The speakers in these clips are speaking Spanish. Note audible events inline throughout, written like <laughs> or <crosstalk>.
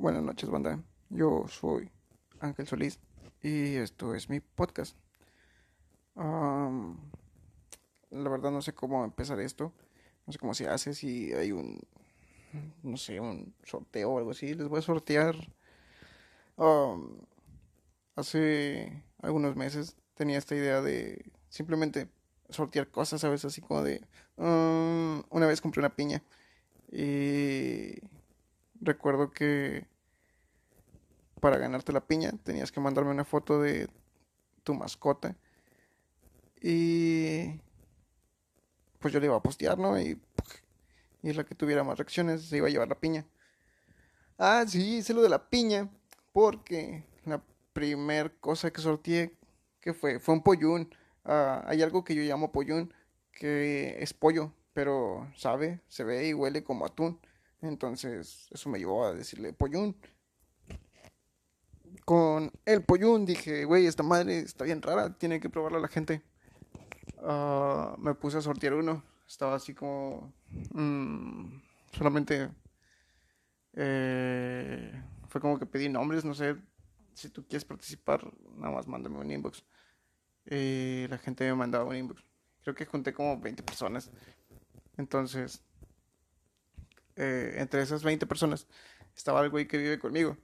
Buenas noches, banda. Yo soy Ángel Solís y esto es mi podcast. Am, la verdad no sé cómo empezar esto. No sé cómo se hace, si hay un, no sé, un sorteo o algo así. Les voy a sortear. hace algunos meses tenía esta idea de simplemente sortear cosas, ¿sabes? Así como de... mm, una vez compré una piña y recuerdo que para ganarte la piña tenías que mandarme una foto de tu mascota y pues yo le iba a postear, ¿no? Y, y la que tuviera más reacciones se iba a llevar la piña. Ah, sí, hice lo de la piña porque la primer cosa que sorteé que fue fue un pollún. Ah, hay algo que yo llamo pollún que es pollo, pero sabe, se ve y huele como atún. Entonces, eso me llevó a decirle pollún. Con el pollún dije, güey, esta madre está bien rara, tiene que probarla la gente. Ah, me puse a sortear uno. Estaba así como... mm, solamente... eh, fue como que pedí nombres, no sé. Si tú quieres participar, nada más mándame un inbox. La gente me mandaba un inbox. Creo que junté como 20 personas. Entonces, eh, entre esas 20 personas estaba el güey que vive conmigo.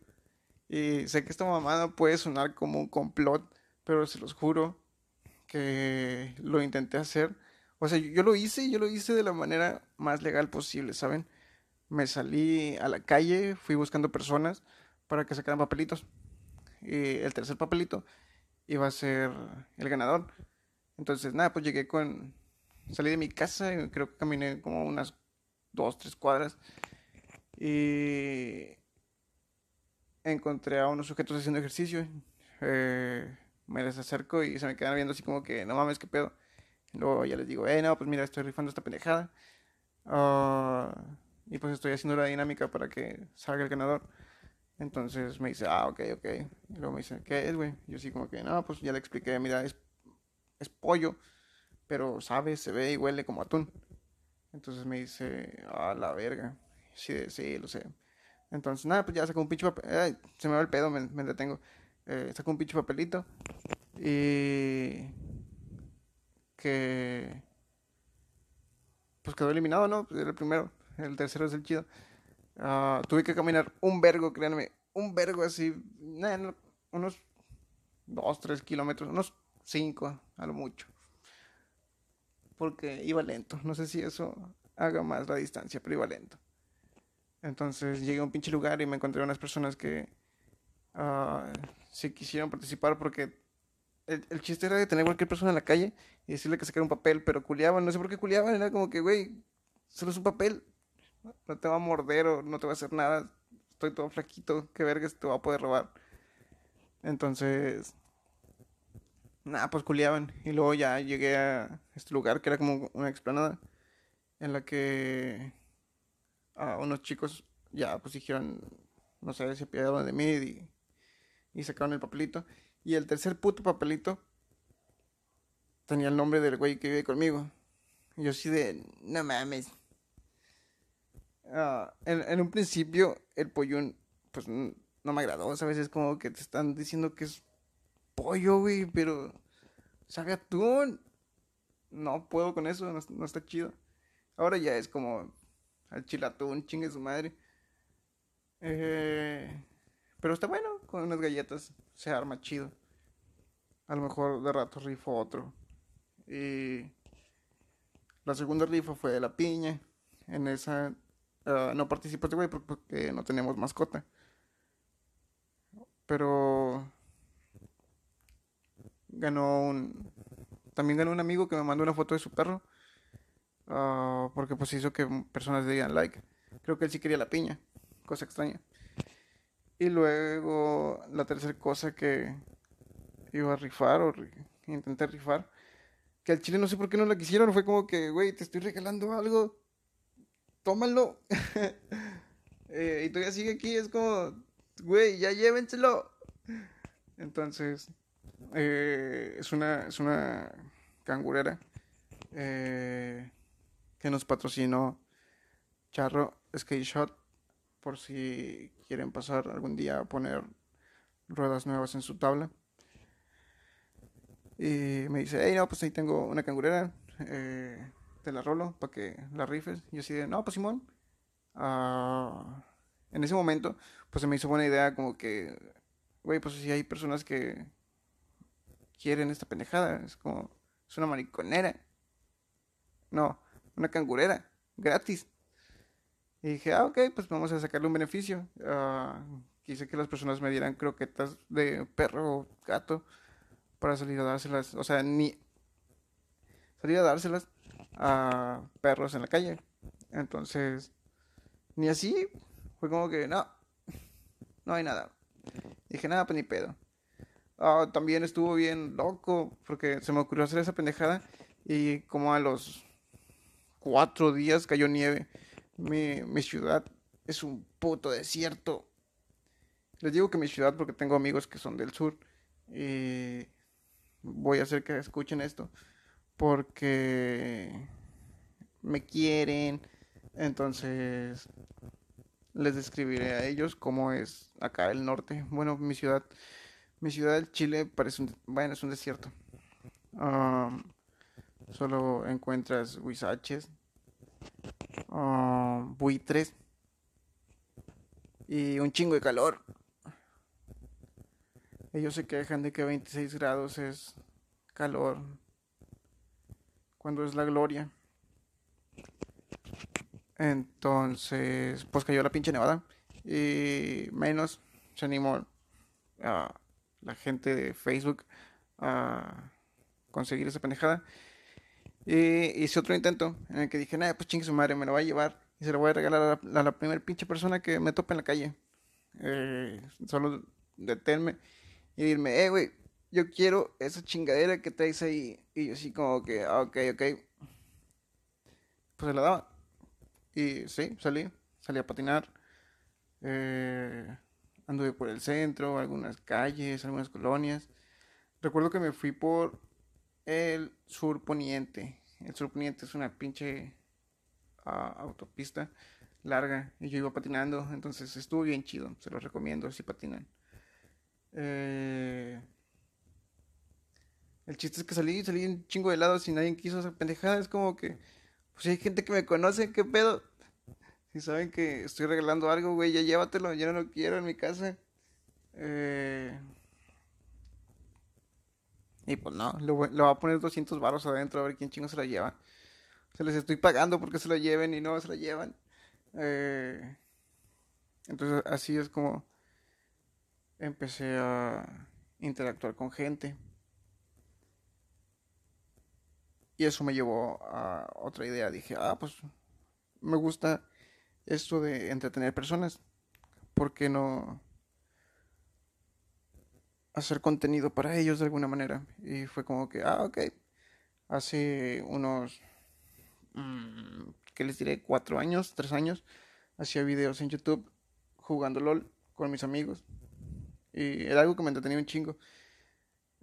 Y sé que esta mamada puede sonar como un complot, pero se los juro que lo intenté hacer. O sea, yo, lo hice, yo lo hice de la manera más legal posible, ¿saben? Me salí a la calle, fui buscando personas para que sacaran papelitos. Y el tercer papelito iba a ser el ganador. Entonces, nada, pues llegué con... Salí de mi casa y creo que caminé como unas dos, tres cuadras. Y encontré a unos sujetos haciendo ejercicio. Eh, me les acerco y se me quedan viendo así como que, no mames, qué pedo. Luego ya les digo, eh, no, pues mira, estoy rifando esta pendejada. Ah, y pues estoy haciendo la dinámica para que salga el ganador. Entonces me dice, ah, ok, ok. Y luego me dice, ¿qué es, güey? Yo así como que, no, pues ya le expliqué, mira, es, es pollo, pero sabe, se ve y huele como atún. Entonces me dice, ah, la verga. Sí, sí, lo sé. Entonces, nada, pues ya sacó un pinche papel. se me va el pedo, me, me detengo. Eh, sacó un pinche papelito. Y que pues quedó eliminado, ¿no? Era el primero. El tercero es el chido. Ah, tuve que caminar un vergo, créanme. Un vergo así. unos dos, tres kilómetros. Unos cinco, a lo mucho. Porque iba lento. No sé si eso haga más la distancia, pero iba lento. Entonces llegué a un pinche lugar y me encontré unas personas que ah, sí quisieron participar porque el, el chiste era de tener cualquier persona en la calle y decirle que sacara un papel, pero culiaban, no sé por qué culiaban, era como que, güey, solo es un papel, no te va a morder o no te va a hacer nada, estoy todo flaquito, qué vergas te va a poder robar. Entonces, nada, pues culiaban y luego ya llegué a este lugar que era como una explanada en la que a unos chicos ya pues dijeron, no sé, se apiadaron de mí y, y sacaron el papelito. Y el tercer puto papelito tenía el nombre del güey que vive conmigo. Y yo así de, no mames. Ah, en, en un principio el pollón pues no me agradó, ¿sabes? Es como que te están diciendo que es pollo, güey, pero sabe atún. No puedo con eso, no, no está chido. Ahora ya es como al chilatún, chingue su madre. Eh, pero está bueno, con unas galletas se arma chido. A lo mejor de rato rifo otro. Y la segunda rifa fue de la piña. En esa ah, no participó este güey por- porque no tenemos mascota. Pero ganó un... También ganó un amigo que me mandó una foto de su perro. ah, porque pues hizo que personas le dieran like. Creo que él sí quería la piña. Cosa extraña. Y luego la tercera cosa que iba a rifar o ri- intenté rifar. Que al chile no sé por qué no la quisieron. Fue como que, güey, te estoy regalando algo. Tómalo. <laughs> Eh, y todavía sigue aquí. Es como, güey, ya llévenselo. Entonces, eh, es una, es una cangurera eh, que nos patrocinó Charro Skate Shot por si quieren pasar algún día a poner ruedas nuevas en su tabla. Y me dice, hey, no, pues ahí tengo una cangurera, eh, te la rolo para que la rifes. Y yo así de, no, pues Simón. Ah, en ese momento, pues se me hizo buena idea como que, güey, pues si hay personas que quieren esta pendejada, es como, es una mariconera. No, una cangurera, gratis. Y dije, ah, ok, pues vamos a sacarle un beneficio. Uh, quise que las personas me dieran croquetas de perro o gato para salir a dárselas. O sea, ni salir a dárselas a perros en la calle. Entonces, ni así. Fue como que, no, no hay nada. Dije, nada, pues ni pedo. Uh, también estuvo bien loco porque se me ocurrió hacer esa pendejada y como a los cuatro días cayó nieve. Mi, mi ciudad es un puto desierto. Les digo que mi ciudad porque tengo amigos que son del sur. Y voy a hacer que escuchen esto. Porque me quieren. Entonces les describiré a ellos cómo es acá el norte. Bueno, mi ciudad. Mi ciudad Chile parece un, es un desierto. solo encuentras huizaches, buitres y un chingo de calor. Ellos se quejan de que 26 grados es calor cuando es la gloria. Entonces, pues cayó la pinche nevada. Y menos se animó a la gente de Facebook a conseguir esa pendejada. Y hice otro intento en el que dije, nada, pues chingue su madre, me lo voy a llevar y se lo voy a regalar a la, primera pinche persona que me tope en la calle. Eh, solo detenerme y dirme, eh, güey, yo quiero esa chingadera que traes ahí. Y yo así como que, ah, ok, ok. Pues se la daba. Y sí, salí, salí a patinar. Eh, anduve por el centro, algunas calles, algunas colonias. Recuerdo que me fui por el sur poniente. El sur poniente es una pinche ah, autopista larga y yo iba patinando, entonces estuvo bien chido, se los recomiendo si patinan. Eh, el chiste es que salí, salí un chingo de helados y nadie quiso esa pendejada, es como que, pues hay gente que me conoce, ¿qué pedo? Si saben que estoy regalando algo, güey, ya llévatelo, ya no lo quiero en mi casa. Eh, y pues no, le voy, a poner 200 baros adentro a ver quién chingo se la lleva. Se les estoy pagando porque se la lleven y no se la llevan. Eh, entonces así es como empecé a interactuar con gente. Y eso me llevó a otra idea. Dije, ah, pues me gusta esto de entretener personas. ¿Por qué no hacer contenido para ellos de alguna manera. Y fue como que, ah, ok. Hace unos, mm, ¿qué les diré? Cuatro años, tres años, hacía videos en YouTube jugando LOL con mis amigos. Y era algo que me entretenía un chingo.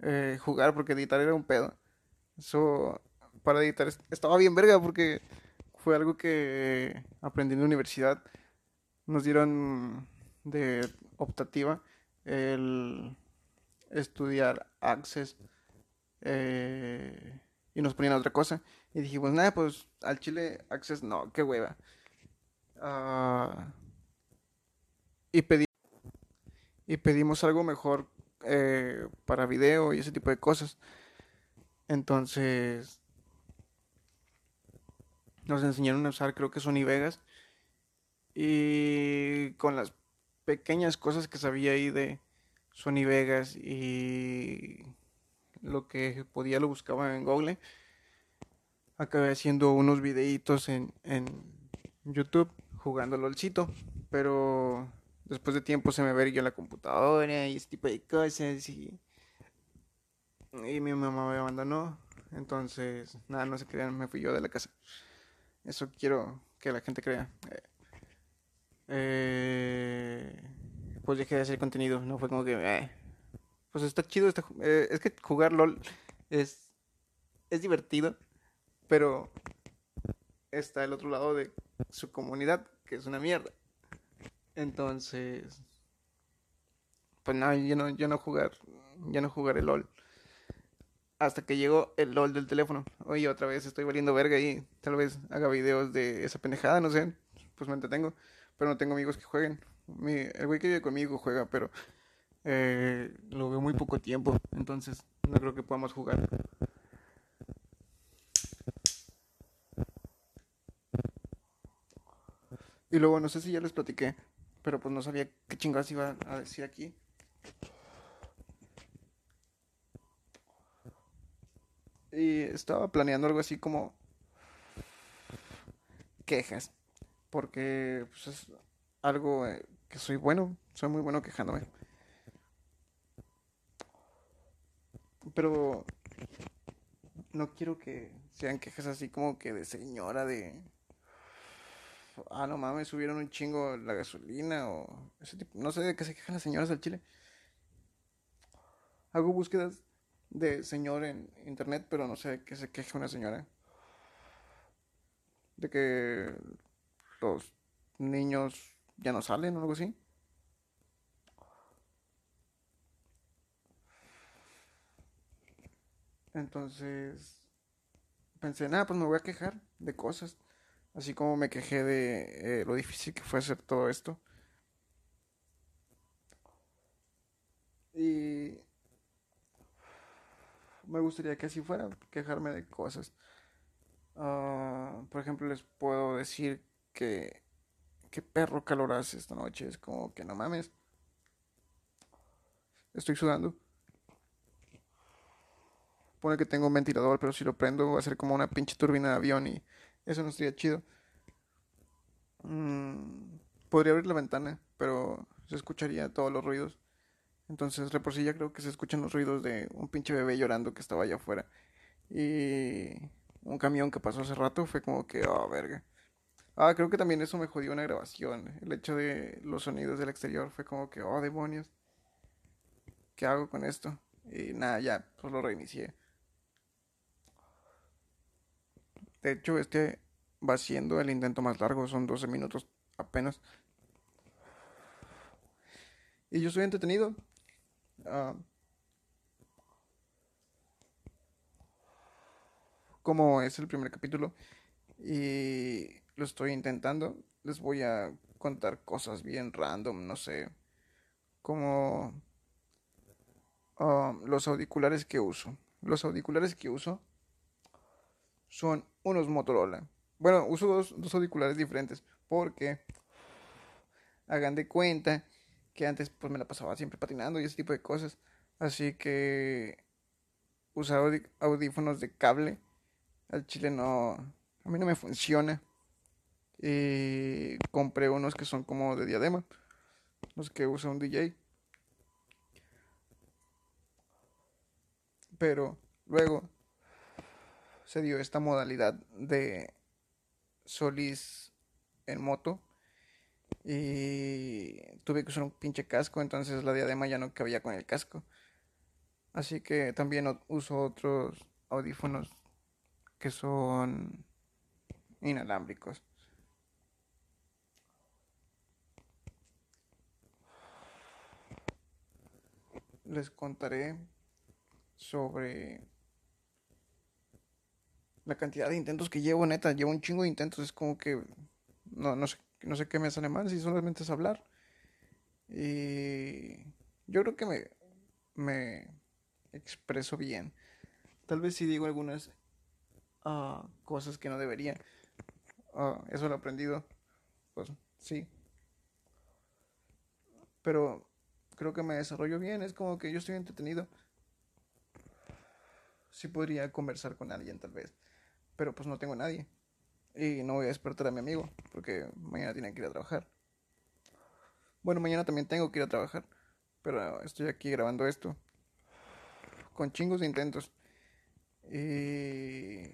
Eh, jugar porque editar era un pedo. Eso, para editar estaba bien verga porque fue algo que aprendí en la universidad. Nos dieron de optativa el estudiar Access eh, y nos ponían otra cosa. Y dijimos, nada, pues al chile Access no, qué hueva. Ah, y, pedí, y pedimos algo mejor eh, para video y ese tipo de cosas. Entonces nos enseñaron a usar creo que Sony Vegas y con las pequeñas cosas que sabía ahí de, Sony Vegas y lo que podía lo buscaba en Google. Acabé haciendo unos videitos en, en YouTube jugando LOLcito, pero después de tiempo se me verguió la computadora y ese tipo de cosas y, y mi mamá me abandonó. Entonces, nada, no se crean, me fui yo de la casa. Eso quiero que la gente crea. Eh, pues dejé de hacer contenido, no fue como que, eh, pues está chido, eh, es que jugar LOL es, es divertido, pero está el otro lado de su comunidad, que es una mierda. Entonces, pues nada, yo no, yo no jugar, ya no jugar el LOL. Hasta que llegó el LOL del teléfono. Oye, otra vez estoy valiendo verga y tal vez haga videos de esa pendejada, no sé. Pues me entretengo. Pero no tengo amigos que jueguen. el güey que vive conmigo juega, pero eh, lo veo muy poco tiempo. Entonces no creo que podamos jugar. Y luego no sé si ya les platiqué, pero pues no sabía qué chingadas iba a decir aquí. Y estaba planeando algo así como quejas, porque pues, es algo eh, que soy bueno, soy muy bueno quejándome. Pero no quiero que sean quejas así como que de señora de ah, no mames, subieron un chingo la gasolina o no sé de qué se quejan las señoras del Chile. Hago búsquedas de señor en internet, pero no sé qué se queja una señora. De que los niños ya no salen o algo así. Entonces pensé, nada, pues me voy a quejar de cosas. Así como me quejé de eh, lo difícil que fue hacer todo esto. Y me gustaría que así fuera, quejarme de cosas. Ah, por ejemplo, les puedo decir que qué perro calor hace esta noche. Es como que no mames. Estoy sudando. Pone que tengo un ventilador, pero si lo prendo va a ser como una pinche turbina de avión y eso no estaría chido. Mm, podría abrir la ventana, pero se escucharía todos los ruidos. Entonces, de ya creo que se escuchan los ruidos de un pinche bebé llorando que estaba allá afuera. Y un camión que pasó hace rato fue como que, oh, verga. Ah, creo que también eso me jodió una grabación. El hecho de los sonidos del exterior fue como que, oh, demonios. ¿Qué hago con esto? Y nada, ya, pues lo reinicié. De hecho, este va siendo el intento más largo, son 12 minutos apenas. Y yo estoy entretenido. Ah, como es el primer capítulo y lo estoy intentando, les voy a contar cosas bien random, no sé, como ah, los auriculares que uso. Los auriculares que uso son unos Motorola. Bueno, uso dos, dos auriculares diferentes porque hagan de cuenta que antes pues me la pasaba siempre patinando y ese tipo de cosas. Así que usaba audífonos de cable. Al chile no, a mí no me funciona. Y compré unos que son como de diadema, los que usa un DJ. Pero luego se dio esta modalidad de Solís en moto y tuve que usar un pinche casco, entonces la diadema ya no cabía con el casco. Así que también uso otros audífonos que son inalámbricos. Les contaré sobre la cantidad de intentos que llevo, neta, llevo un chingo de intentos, es como que no, no sé, no sé qué me sale mal, si solamente es hablar. Y yo creo que me, me expreso bien. Tal vez si digo algunas uh, cosas que no debería. Uh, eso lo he aprendido. Pues sí. Pero creo que me desarrollo bien. Es como que yo estoy entretenido. Sí podría conversar con alguien tal vez pero pues no tengo a nadie. Y no voy a despertar a mi amigo, porque mañana tiene que ir a trabajar. Bueno, mañana también tengo que ir a trabajar, pero estoy aquí grabando esto. Con chingos de intentos. Y...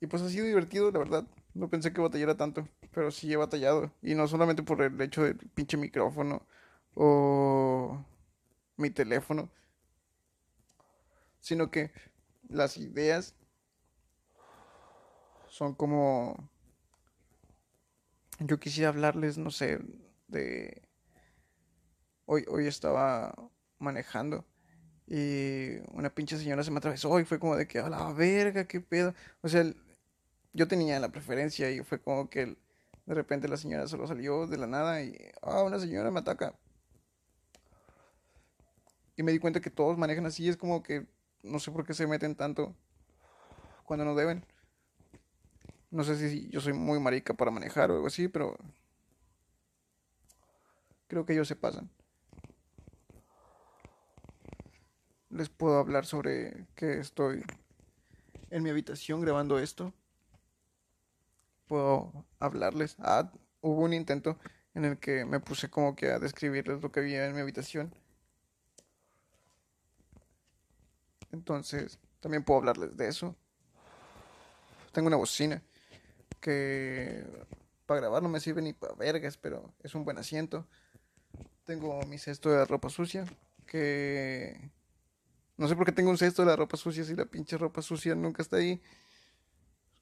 Y pues ha sido divertido, la verdad. No pensé que batallara tanto, pero sí he batallado. Y no solamente por el hecho del pinche micrófono o mi teléfono, sino que las ideas son como yo quisiera hablarles, no sé, de... Hoy, hoy estaba manejando y una pinche señora se me atravesó y fue como de que, a la verga, qué pedo. O sea, yo tenía la preferencia y fue como que de repente la señora solo salió de la nada y, ah, una señora me ataca. Y me di cuenta que todos manejan así, es como que no sé por qué se meten tanto cuando no deben. No sé si yo soy muy marica para manejar o algo así, pero creo que ellos se pasan. Les puedo hablar sobre que estoy en mi habitación grabando esto. Puedo hablarles. Ah, hubo un intento en el que me puse como que a describirles lo que había en mi habitación. Entonces, también puedo hablarles de eso. Tengo una bocina que para grabar no me sirve ni para vergas, pero es un buen asiento. Tengo mi cesto de ropa sucia, que no sé por qué tengo un cesto de la ropa sucia si la pinche ropa sucia nunca está ahí.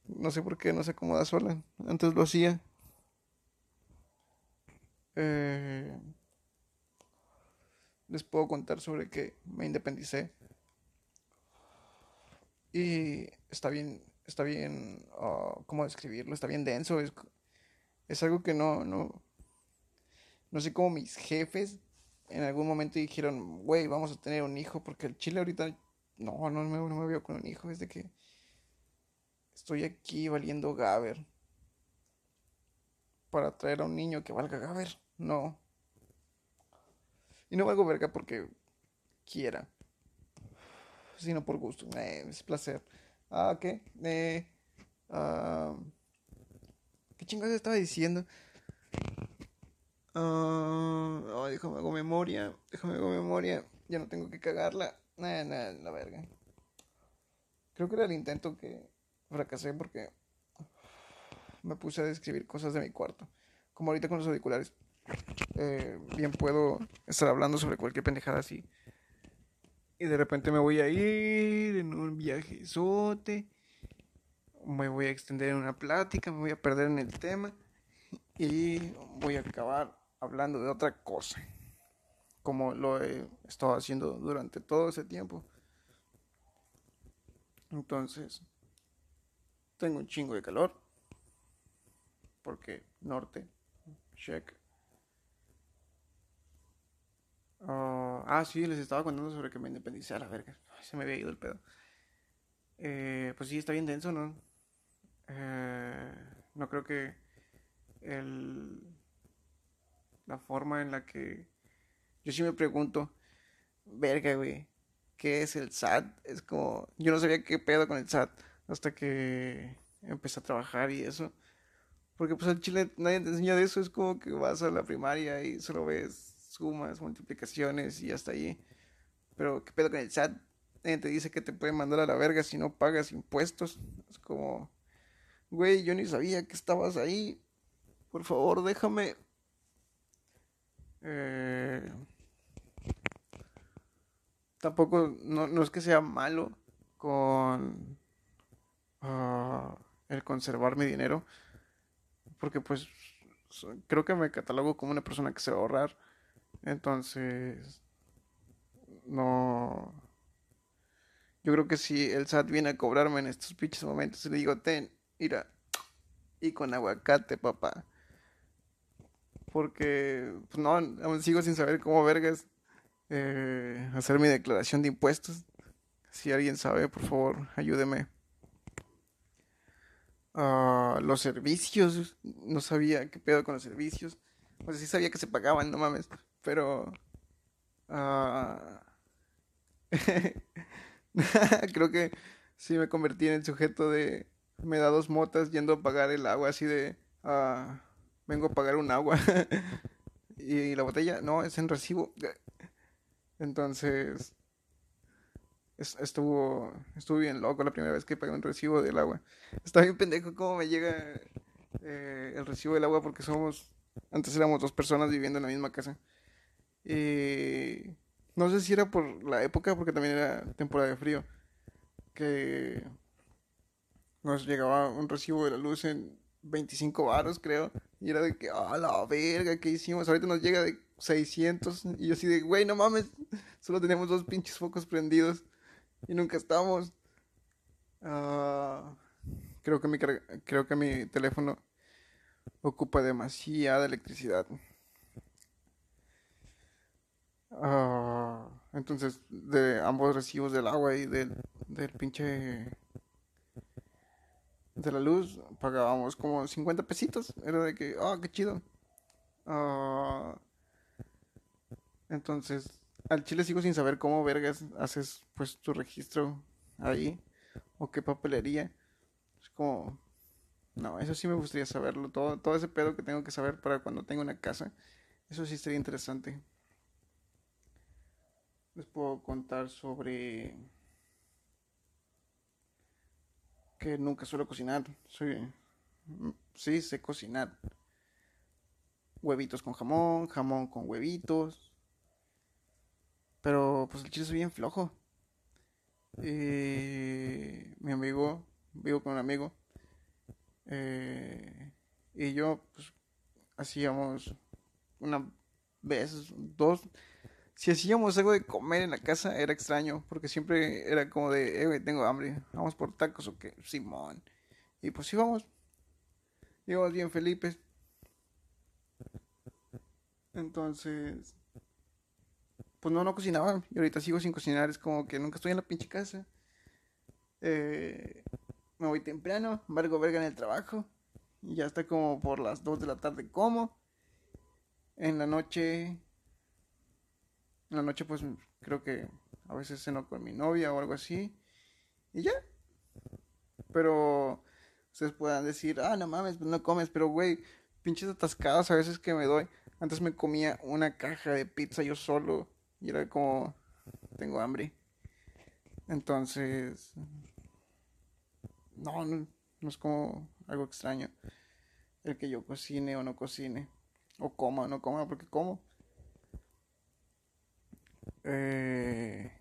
No sé por qué no se acomoda sola. Antes lo hacía. Eh, les puedo contar sobre que me independicé. Y está bien está bien, uh, ¿cómo describirlo? Está bien denso, es, es algo que no, no, no sé cómo mis jefes en algún momento dijeron, güey, vamos a tener un hijo, porque el chile ahorita, no, no me, no me veo con un hijo, es de que estoy aquí valiendo Gaber para traer a un niño que valga Gaber, no. Y no valgo verga porque quiera, sino por gusto, eh, es placer. Ah, ¿qué? Eh, ah, ¿Qué chingados estaba diciendo? Ah, déjame hago memoria. Déjame hago memoria. Ya no tengo que cagarla. Nada, nada, la verga. Creo que era el intento que fracasé porque me puse a describir cosas de mi cuarto. Como ahorita con los auriculares. Eh, bien puedo estar hablando sobre cualquier pendejada así y de repente me voy a ir en un viajezote, me voy a extender en una plática, me voy a perder en el tema y voy a acabar hablando de otra cosa, como lo he estado haciendo durante todo ese tiempo. Entonces, tengo un chingo de calor, porque norte, check. Ah, ah, sí, les estaba contando sobre que me independicé a la verga. se me había ido el pedo. Eh, pues sí, está bien denso, ¿no? Eh, no creo que el, la forma en la que... Yo sí me pregunto, verga, güey, ¿qué es el SAT? Es como... Yo no sabía qué pedo con el SAT hasta que empecé a trabajar y eso. Porque pues en Chile nadie te enseña de eso, es como que vas a la primaria y solo ves sumas, multiplicaciones y hasta ahí. Pero, ¿qué pedo con el SAT? te dice que te puede mandar a la verga si no pagas impuestos. Es como, güey, yo ni sabía que estabas ahí. Por favor, déjame. Eh, tampoco, no, es que sea malo con ah, el conservar mi dinero. Porque pues creo que me catalogo como una persona que se va a ahorrar. Entonces, no. Yo creo que si el SAT viene a cobrarme en estos pinches momentos, le digo, ten, mira, y con aguacate, papá. Porque, pues no, aún sigo sin saber cómo vergas eh, hacer mi declaración de impuestos. Si alguien sabe, por favor, ayúdeme. Uh, los servicios, no sabía qué pedo con los servicios. Pues sí sabía que se pagaban, no mames. Pero... Ah, <laughs> creo que sí me convertí en el sujeto de... Me da dos motas yendo a pagar el agua así de... Ah, vengo a pagar un agua. <laughs> y la botella, no, es en recibo. Entonces... Estuvo, estuvo bien loco la primera vez que pagué un recibo del agua. Está bien pendejo cómo me llega eh, el recibo del agua porque somos... Antes éramos dos personas viviendo en la misma casa. Eh, no sé si era por la época, porque también era temporada de frío, que nos llegaba un recibo de la luz en 25 varos, creo. Y era de que, ah, la verga, ¿qué hicimos? Ahorita nos llega de 600. Y yo así de, güey, no mames. Solo tenemos dos pinches focos prendidos. Y nunca estamos. Ah, creo, que mi, creo que mi teléfono ocupa demasiada electricidad. Ah, entonces, de ambos recibos del agua y del, del pinche de la luz pagábamos como 50 pesitos. Era de que, ah, qué chido. Ah, entonces, al chile sigo sin saber cómo vergas haces pues tu registro ahí o qué papelería. Es como, no, eso sí me gustaría saberlo. Todo, todo ese pedo que tengo que saber para cuando tenga una casa. Eso sí sería interesante. Les puedo contar sobre que nunca suelo cocinar. Soy, sí, sé cocinar. Huevitos con jamón, jamón con huevitos. Pero pues el chile es bien flojo. Y mi amigo, vivo con un amigo. Eh, y yo pues hacíamos una vez, dos, si hacíamos algo de comer en la casa era extraño, porque siempre era como de, eh, tengo hambre, vamos por tacos o qué, Simón. Y pues íbamos, íbamos bien Felipe. Entonces, pues no, no cocinaba. Y ahorita sigo sin cocinar, es como que nunca estoy en la pinche casa. Eh, me voy temprano, valgo verga en el trabajo. Y ya está como por las 2 de la tarde como. En la noche en la noche pues creo que a veces ceno con mi novia o algo así. Y ya. Pero ustedes puedan decir, ah, no mames, pues no comes, pero güey, pinches atascadas a veces que me doy. Antes me comía una caja de pizza yo solo y era como, tengo hambre. Entonces, no, no, no es como algo extraño el que yo cocine o no cocine, o coma o no coma, porque como. Eh,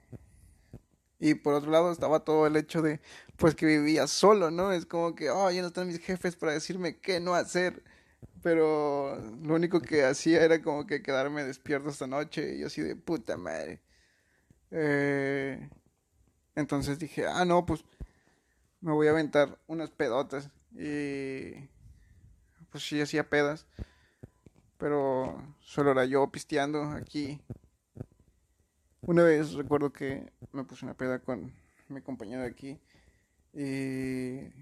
y por otro lado estaba todo el hecho de, pues que vivía solo, ¿no? Es como que, oh, ya no están mis jefes para decirme qué no hacer. Pero lo único que hacía era como que quedarme despierto esta noche y así de puta madre. Eh, entonces dije, ah, no, pues me voy a aventar unas pedotas. Y pues sí, hacía pedas. Pero solo era yo pisteando aquí una vez recuerdo que me puse una peda con mi compañero de aquí y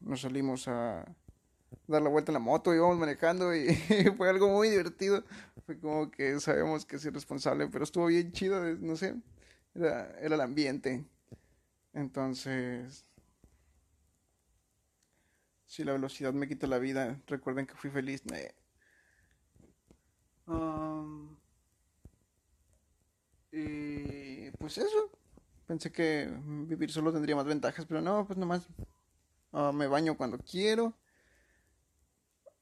nos salimos a dar la vuelta en la moto, íbamos manejando y <laughs> fue algo muy divertido. Fue como que sabemos que es irresponsable, pero estuvo bien chido, no sé, era, era el ambiente. Entonces, si la velocidad me quita la vida, recuerden que fui feliz. Um, y pues eso. Pensé que vivir solo tendría más ventajas, pero no, pues nomás uh, me baño cuando quiero.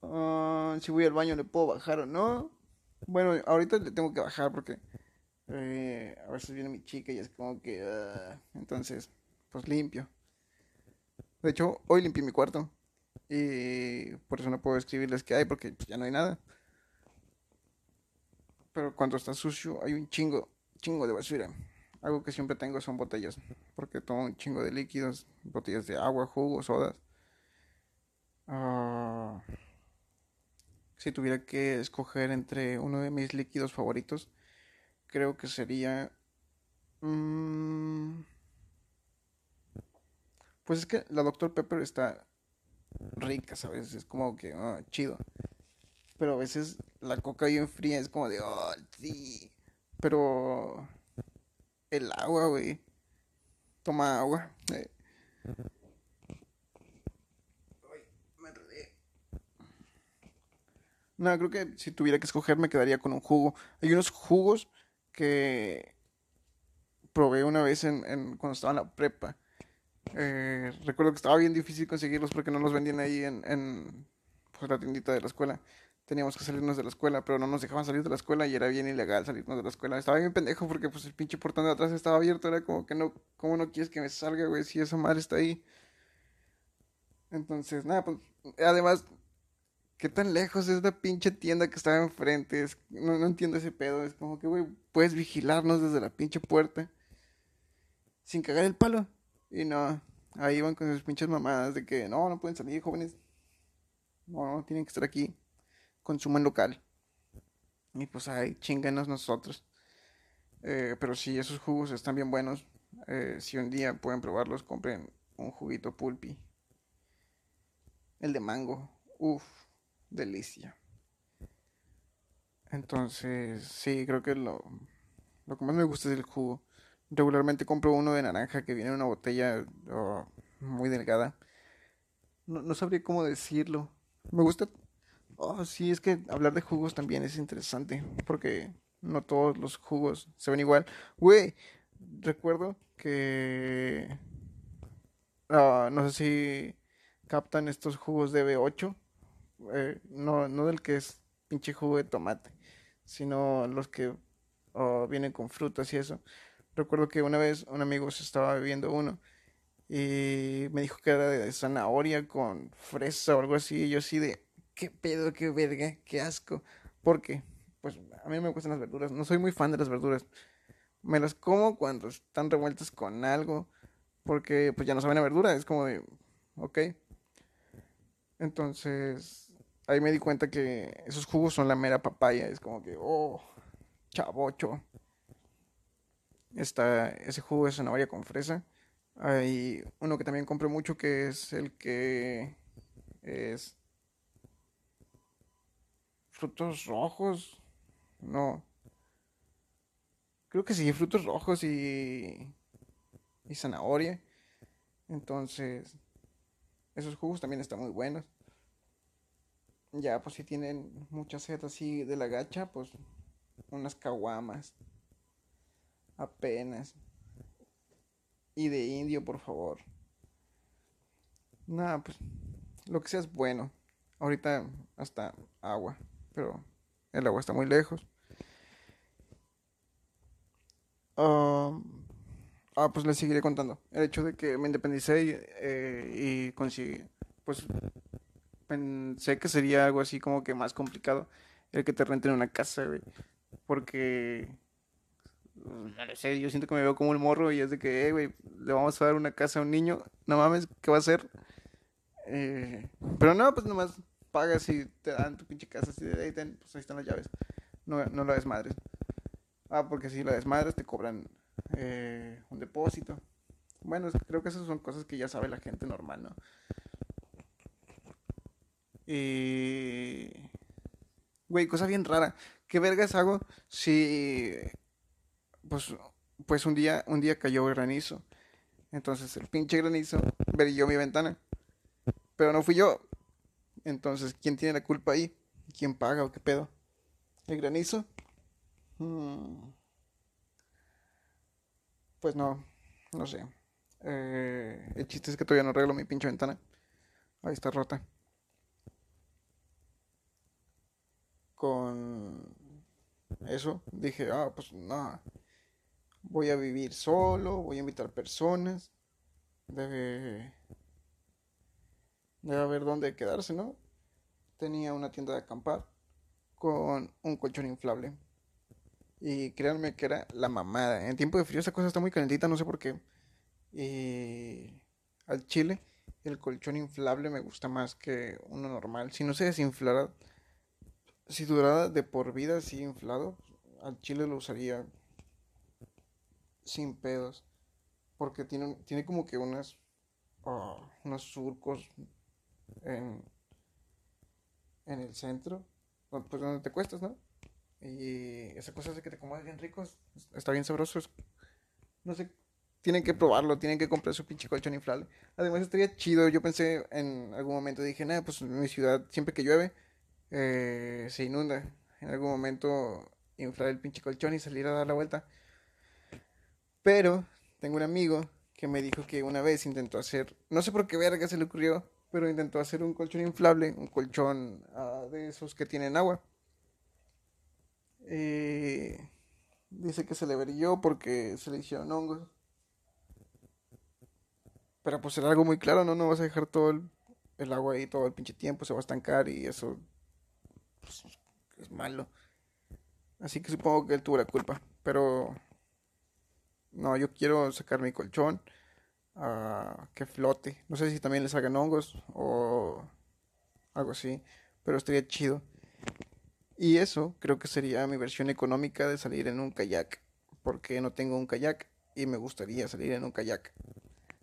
Uh, si voy al baño le puedo bajar o no. Bueno, ahorita le tengo que bajar porque eh, a veces viene mi chica y es como que... Uh, entonces, pues limpio. De hecho, hoy limpié mi cuarto. Y por eso no puedo escribirles que hay porque ya no hay nada. Pero cuando está sucio hay un chingo chingo de basura. Algo que siempre tengo son botellas, porque tomo un chingo de líquidos, botellas de agua, jugo, sodas. Ah, si tuviera que escoger entre uno de mis líquidos favoritos, creo que sería... Mm, pues es que la Dr. Pepper está rica, ¿sabes? Es como que ah, chido. Pero a veces la coca bien fría es como de, oh, sí. Pero el agua, güey. Toma agua. Eh. No, creo que si tuviera que escoger me quedaría con un jugo. Hay unos jugos que probé una vez en, cuando estaba en la prepa. Eh, recuerdo que estaba bien difícil conseguirlos porque no los vendían ahí en, en pues, la tiendita de la escuela teníamos que salirnos de la escuela, pero no nos dejaban salir de la escuela y era bien ilegal salirnos de la escuela. Estaba bien pendejo porque pues el pinche portón de atrás estaba abierto, era como que no, ¿cómo no quieres que me salga, güey? Si esa madre está ahí. Entonces, nada, pues, además, ¿qué tan lejos es la pinche tienda que estaba enfrente? Es- no, no entiendo ese pedo. Es como que, güey, puedes vigilarnos desde la pinche puerta sin cagar el palo. Y no, ahí van con sus pinches mamadas de que no, no pueden salir, jóvenes. No, no, tienen que estar aquí. Consuman local. Y pues ahí, chinganos nosotros. Eh, pero sí, esos jugos están bien buenos. Eh, si un día pueden probarlos, compren un juguito pulpi. El de mango. Uf, delicia. Entonces, sí, creo que lo, lo que más me gusta es el jugo. Regularmente compro uno de naranja que viene en una botella oh, muy delgada. No, no sabría cómo decirlo. Me gusta. Oh, sí, es que hablar de jugos también es interesante. Porque no todos los jugos se ven igual. Güey, recuerdo que. ah, no sé si captan estos jugos de B8. eh, no, no del que es pinche jugo de tomate, sino los que oh, vienen con frutas y eso. Recuerdo que una vez un amigo se estaba bebiendo uno y me dijo que era de zanahoria con fresa o algo así. Y yo así de, qué pedo, qué verga, qué asco. Porque, pues a mí me gustan las verduras. No soy muy fan de las verduras. Me las como cuando están revueltas con algo. Porque pues ya no saben a verdura. Es como de, ok. Entonces, ahí me di cuenta que esos jugos son la mera papaya. Es como que, oh, chavocho. Está ese jugo de zanahoria con fresa. Hay uno que también compro mucho que es el que es frutos rojos. No, creo que sí, frutos rojos y, y zanahoria. Entonces, esos jugos también están muy buenos. Ya, pues si tienen mucha sed así de la gacha, pues unas caguamas, apenas. Y de indio, por favor. Nada, pues lo que sea es bueno. Ahorita hasta agua, pero el agua está muy lejos. Ah, ah, pues les seguiré contando. El hecho de que me independicé eh, y conseguí, pues pensé que sería algo así como que más complicado el que te renten una casa, güey. Porque, no lo sé, yo siento que me veo como el morro y es de que, eh, güey, le vamos a dar una casa a un niño, no mames, ¿qué va a hacer? Eh, pero no, pues nomás pagas y te dan tu pinche casa así de ahí, pues ahí están las llaves. No, no la desmadres. Ah, porque si la desmadres te cobran eh, un depósito. Bueno, creo que esas son cosas que ya sabe la gente normal, ¿no? Y... Güey, cosa bien rara. ¿Qué vergas hago si... Pues, pues un día, un día cayó granizo. Entonces el pinche granizo brilló mi ventana. Pero no fui yo. Entonces, ¿quién tiene la culpa ahí? ¿Quién paga o qué pedo? ¿El granizo? Hmm, pues no, no sé. Eh, el chiste es que todavía no arreglo mi pinche ventana. Ahí está rota. Con eso dije, ah, pues no, voy a vivir solo, voy a invitar personas. Debe, debe haber dónde quedarse, ¿no? Tenía una tienda de acampar con un colchón inflable. Y créanme que era la mamada. En tiempo de frío esa cosa está muy calentita, no sé por qué. Y al chile, el colchón inflable me gusta más que uno normal. Si no se desinflara, si durara de por vida así inflado, al chile lo usaría sin pedos. Porque tiene, tiene como que unas, ah, unos surcos en, en el centro, pues donde te cuestas, ¿no? Y esa cosa hace que te comas bien rico, es- está bien sabroso. no sé, tienen que probarlo, tienen que comprar su pinche colchón inflable. Además estaría chido, yo pensé en algún momento, dije, nada, pues mi ciudad siempre que llueve eh, se inunda. En algún momento inflar el pinche colchón y salir a dar la vuelta. Pero tengo un amigo que me dijo que una vez intentó hacer, no sé por qué verga se le ocurrió, pero intentó hacer un colchón inflable, un colchón ah, de esos que tienen agua. Y dice que se le brilló porque se le hicieron hongos. Pero pues era algo muy claro, ¿no? No vas a dejar todo el el agua ahí todo el pinche tiempo se va a estancar y eso pues, es malo. Así que supongo que él tuvo la culpa. Pero no, yo quiero sacar mi colchón que flote. No sé si también le salgan hongos o algo así, pero estaría chido. Y eso creo que sería mi versión económica de salir en un kayak, porque no tengo un kayak y me gustaría salir en un kayak.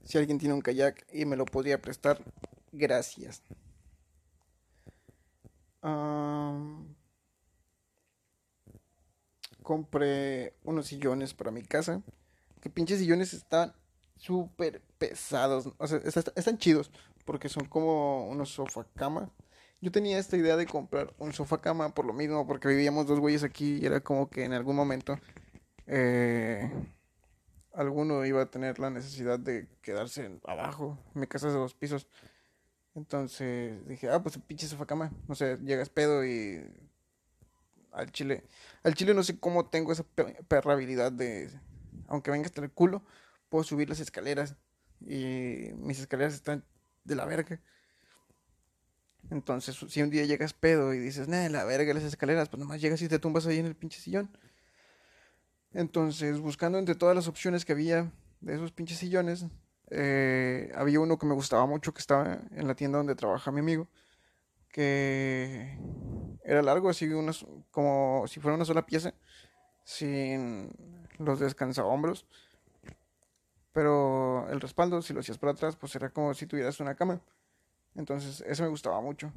Si alguien tiene un kayak y me lo podría prestar, gracias. compré unos sillones para mi casa. Que pinches sillones están súper pesados. O sea, están chidos porque son como unos sofá cama yo tenía esta idea de comprar un sofá cama por lo mismo, porque vivíamos dos güeyes aquí y era como que en algún momento eh, alguno iba a tener la necesidad de quedarse abajo. Mi casa de dos pisos. Entonces dije, ah, pues pinche sofá cama. No sé, llegas pedo y al chile. Al chile no sé cómo tengo esa perra habilidad de, aunque venga hasta el culo, puedo subir las escaleras. Y mis escaleras están de la verga. Entonces, si un día llegas pedo y dices, nah, la verga, las escaleras, pues nomás llegas y te tumbas ahí en el pinche sillón. Entonces, buscando entre todas las opciones que había de esos pinches sillones, eh, había uno que me gustaba mucho que estaba en la tienda donde trabaja mi amigo, que era largo, así unos, como si fuera una sola pieza, sin los descansahombros. Pero el respaldo, si lo hacías para atrás, pues era como si tuvieras una cama. Entonces, eso me gustaba mucho.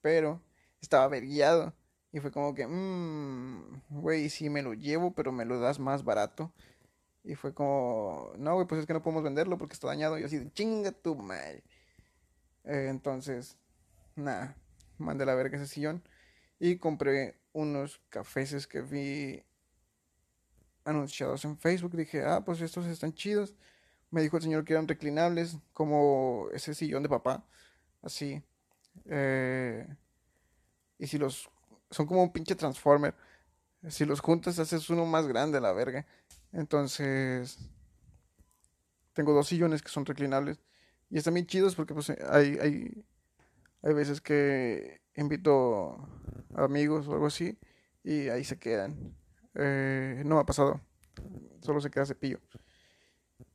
Pero estaba averiado. Y fue como que, mmm, güey, sí me lo llevo, pero me lo das más barato. Y fue como, no, güey, pues es que no podemos venderlo porque está dañado. Y así de, chinga tu madre. Eh, entonces, nada, mandé la verga ese sillón. Y compré unos cafés que vi anunciados en Facebook. Dije, ah, pues estos están chidos. Me dijo el señor que eran reclinables, como ese sillón de papá así. Eh, y si los... Son como un pinche transformer. Si los juntas haces uno más grande la verga. Entonces... Tengo dos sillones que son reclinables. Y están bien chidos porque pues hay, hay, hay veces que invito amigos o algo así. Y ahí se quedan. Eh, no me ha pasado. Solo se queda cepillo.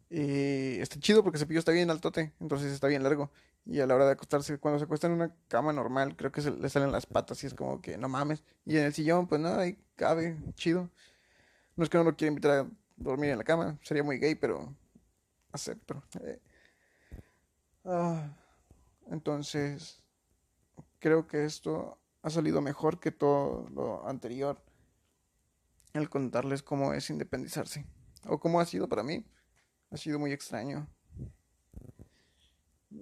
Y está chido porque cepillo está bien altote. Entonces está bien largo. Y a la hora de acostarse, cuando se acuesta en una cama normal, creo que le salen las patas y es como que no mames. Y en el sillón, pues nada, ahí cabe, chido. No es que no lo quiera invitar a dormir en la cama, sería muy gay, pero acepto. Eh. Ah, entonces, creo que esto ha salido mejor que todo lo anterior. El contarles cómo es independizarse. O cómo ha sido para mí. Ha sido muy extraño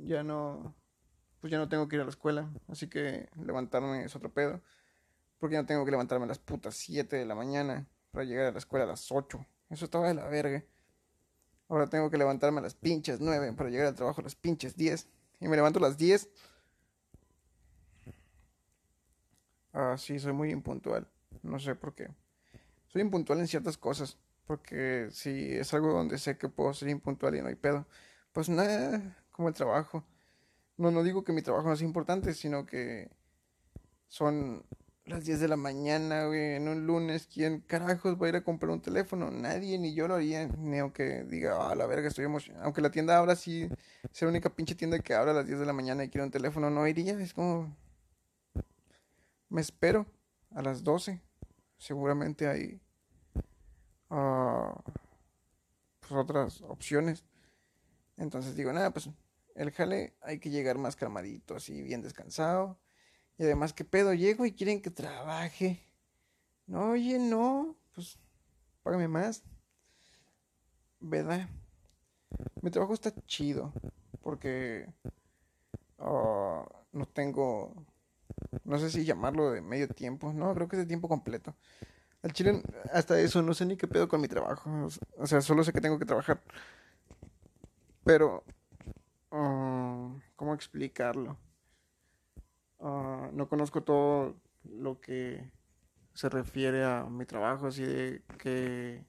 ya no, pues ya no tengo que ir a la escuela, así que levantarme es otro pedo, porque ya no tengo que levantarme a las putas 7 de la mañana para llegar a la escuela a las 8, eso estaba de la verga. Ahora tengo que levantarme a las pinches 9 para llegar al trabajo a las pinches 10, y me levanto a las 10. Ah, sí, soy muy impuntual, no sé por qué. Soy impuntual en ciertas cosas, porque si es algo donde sé que puedo ser impuntual y no hay pedo, pues nada, como el trabajo. No, no digo que mi trabajo no sea importante, sino que son las 10 de la mañana, güey, en un lunes, ¿quién carajos va a ir a comprar un teléfono? Nadie, ni yo lo haría, ni aunque diga, ah, la verga, estoy emocionado. Aunque la tienda ahora sí, sea la única pinche tienda que abra a las 10 de la mañana y quiere un teléfono, no iría, es como... Me espero a las 12, seguramente hay... Uh, pues otras opciones. Entonces digo, nada, pues el jale hay que llegar más calmadito, así bien descansado. Y además, ¿qué pedo? Llego y quieren que trabaje. No, oye, no, pues págame más. ¿Verdad? Mi trabajo está chido porque ah, no tengo, no sé si llamarlo de medio tiempo, no, creo que es de tiempo completo. Al chile, hasta eso, no sé ni qué pedo con mi trabajo. O sea, solo sé que tengo que trabajar. Pero, uh, ¿cómo explicarlo? Uh, no conozco todo lo que se refiere a mi trabajo, así de que...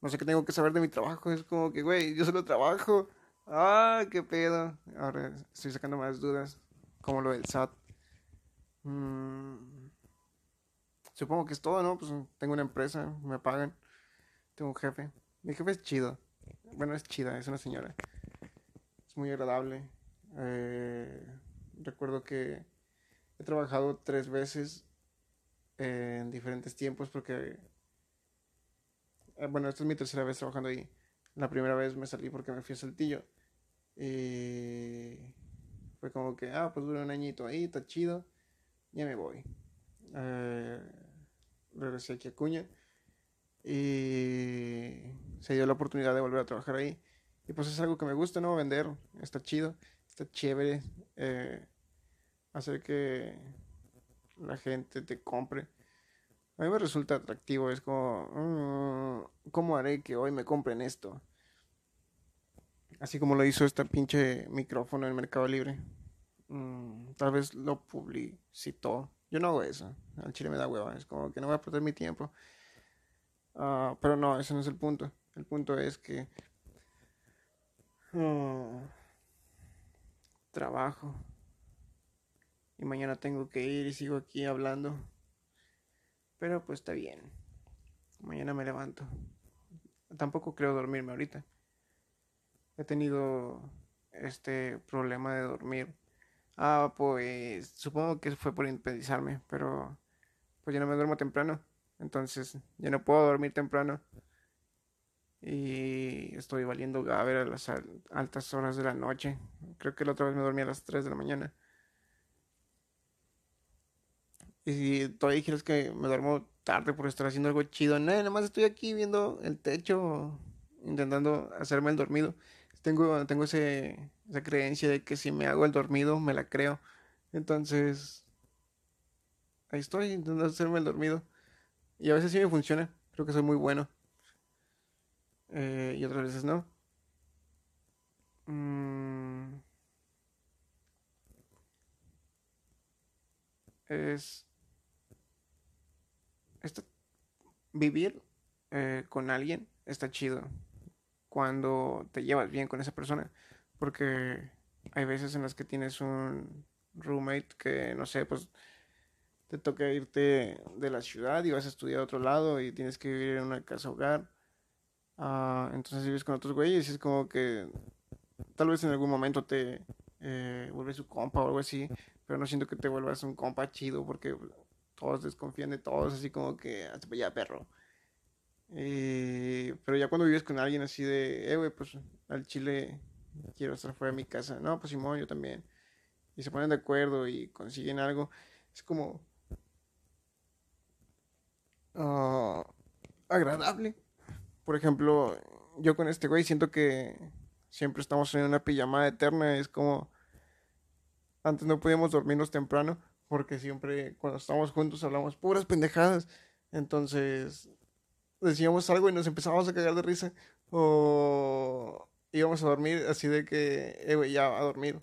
No sé qué tengo que saber de mi trabajo, es como que, güey, yo solo trabajo, Ah, qué pedo. Ahora estoy sacando más dudas, como lo del SAT. Mm, supongo que es todo, ¿no? Pues tengo una empresa, me pagan, tengo un jefe. Mi jefe es chido. Bueno, es chida, es una señora. Es muy agradable. Eh, recuerdo que he trabajado tres veces en diferentes tiempos porque... eh, bueno, esta es mi tercera vez trabajando ahí. La primera vez me salí porque me fui a Saltillo. Y fue como que, ah, pues dura un añito ahí, está chido, ya me voy. Eh, regresé aquí a Cuña y se dio la oportunidad de volver a trabajar ahí. Y pues es algo que me gusta, ¿no? Vender, está chido, está chévere eh, hacer que la gente te compre. A mí me resulta atractivo, es como, mm, ¿cómo haré que hoy me compren esto? Así como lo hizo este pinche micrófono en Mercado Libre. Mm, tal vez lo publicitó. Yo no hago eso. Al chile me da hueva. Es como que no voy a perder mi tiempo. Ah, pero no, ese no es el punto. El punto es que ah, trabajo. Y mañana tengo que ir y sigo aquí hablando. Pero pues está bien. Mañana me levanto. Tampoco creo dormirme ahorita. He tenido este problema de dormir. Ah, pues supongo que fue por independizarme, pero pues ya no me duermo temprano. Entonces ya no puedo dormir temprano. Y estoy valiendo gaber a las al- altas horas de la noche. Creo que la otra vez me dormí a las 3 de la mañana. Y si todavía dijeras que me duermo tarde por estar haciendo algo chido, no, nada más estoy aquí viendo el techo, intentando hacerme el dormido. Tengo, tengo ese, esa creencia de que si me hago el dormido, me la creo. Entonces, ahí estoy intentando hacerme el dormido. Y a veces sí me funciona, creo que soy muy bueno. Eh, y otras veces no. Mm, es, vivir eh, con alguien está chido. Cuando te llevas bien con esa persona. Porque hay veces en las que tienes un roommate que, no sé, pues te toca irte de la ciudad y vas a estudiar a otro lado y tienes que vivir en una casa hogar. Ah, entonces vives con otros güeyes y es como que tal vez en algún momento te eh, vuelves su compa o algo así, pero no siento que te vuelvas un compa chido porque todos desconfían de todos, así como que hasta para allá, perro. Eh, pero ya cuando vives con alguien así de, eh, güey, pues al chile quiero estar fuera de mi casa. No, pues Simón, yo también. Y se ponen de acuerdo y consiguen algo. Es como ah, agradable. Por ejemplo, yo con este güey siento que siempre estamos en una pijamada eterna. Es como, antes no podíamos dormirnos temprano porque siempre cuando estamos juntos hablamos puras pendejadas. Entonces decíamos algo y nos empezábamos a cagar de risa. O íbamos a dormir así de que, eh, güey, ya a dormir.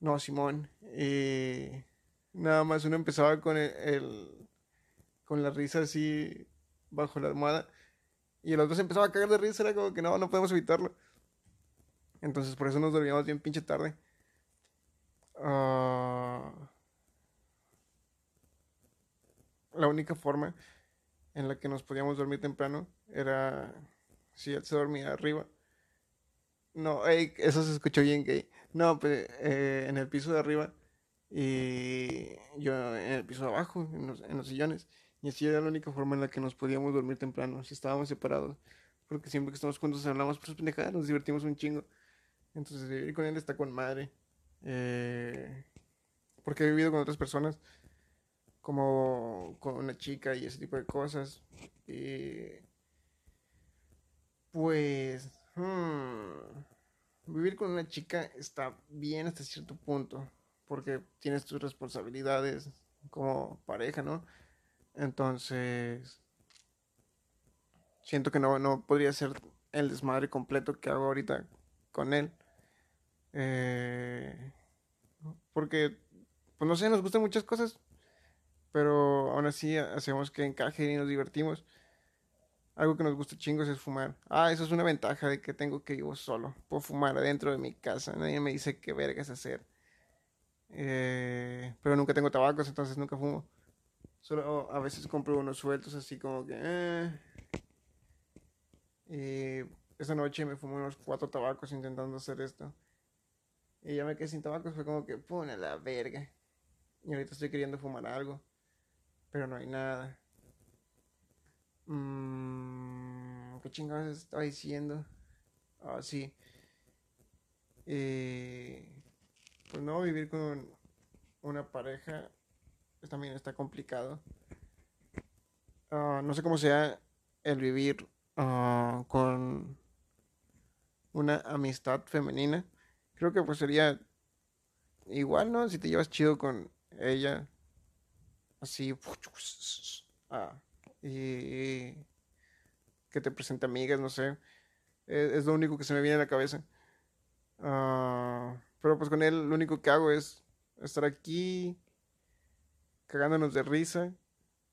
No, Simón. Y nada más uno empezaba con el, el- con la risa así bajo la almohada. Y el otro se empezaba a cagar de risa. Era como que no, no podemos evitarlo. Entonces por eso nos dormíamos bien pinche tarde. Ah, la única forma en la que nos podíamos dormir temprano era si él se dormía arriba. No, ey, eso se escuchó bien gay. No, pues eh, en el piso de arriba y yo en el piso de abajo, en los, en los sillones. Y así era la única forma en la que nos podíamos dormir temprano, si estábamos separados. Porque siempre que estamos juntos hablamos por pendejadas, nos divertimos un chingo. Entonces vivir con él está con madre. Eh, porque he vivido con otras personas, como con una chica y ese tipo de cosas. Y pues... hmm, Vivir con una chica está bien hasta cierto punto, porque tienes tus responsabilidades como pareja, ¿no? Entonces, siento que no, no podría ser el desmadre completo que hago ahorita con él. Eh, porque, pues no sé, nos gustan muchas cosas, pero aún así hacemos que encaje y nos divertimos. algo que nos gusta chingos es fumar. Ah, eso es una ventaja de que tengo que vivo solo. Puedo fumar adentro de mi casa. Nadie me dice qué vergas hacer. Eh, pero nunca tengo tabacos, entonces nunca fumo. Solo a veces compro unos sueltos así como que... Eh. Y esa noche me fumé unos cuatro tabacos intentando hacer esto. Y ya me quedé sin tabacos, fue como que, a la verga. Y ahorita estoy queriendo fumar algo. Pero no hay nada. Mmm, ¿Qué chingados estaba diciendo? Ah, sí. Eh, pues no, vivir con una pareja también está complicado. Ah, no sé cómo sea el vivir ah, con una amistad femenina. Creo que pues sería igual, ¿no? Si te llevas chido con ella, así, ah, y que te presente amigas, no sé. Es, es, lo único que se me viene a la cabeza. pero pues con él lo único que hago es estar aquí, cagándonos de risa.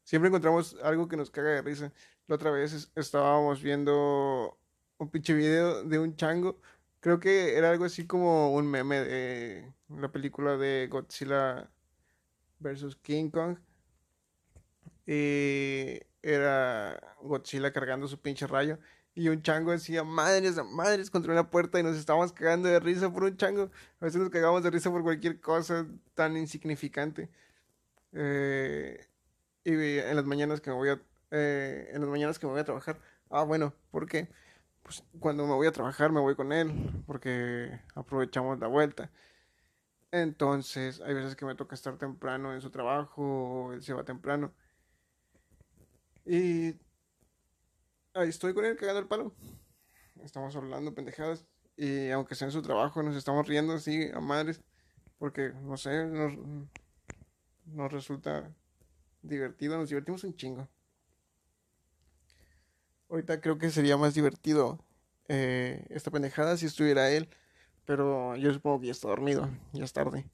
Siempre encontramos algo que nos caga de risa. La otra vez estábamos viendo un pinche video de un chango. Creo que era algo así como un meme de la película de Godzilla vs. King Kong. Y era Godzilla cargando su pinche rayo. Y un chango decía, madres, madres, contra una puerta y nos estábamos cagando de risa por un chango. A veces nos cagamos de risa por cualquier cosa tan insignificante. Eh, y en las mañanas que me voy a eh, en las mañanas que me voy a trabajar. Ah, bueno, porque pues cuando me voy a trabajar me voy con él, porque aprovechamos la vuelta. Entonces, hay veces que me toca estar temprano en su trabajo, él se va temprano. Y ahí estoy con él cagando el palo. Estamos hablando pendejadas. Y aunque sea en su trabajo, nos estamos riendo así a madres. Porque, no sé, nos, nos resulta divertido, nos divertimos un chingo. Ahorita creo que sería más divertido eh, esta pendejada si estuviera él, pero yo supongo que ya está dormido, ya es tarde.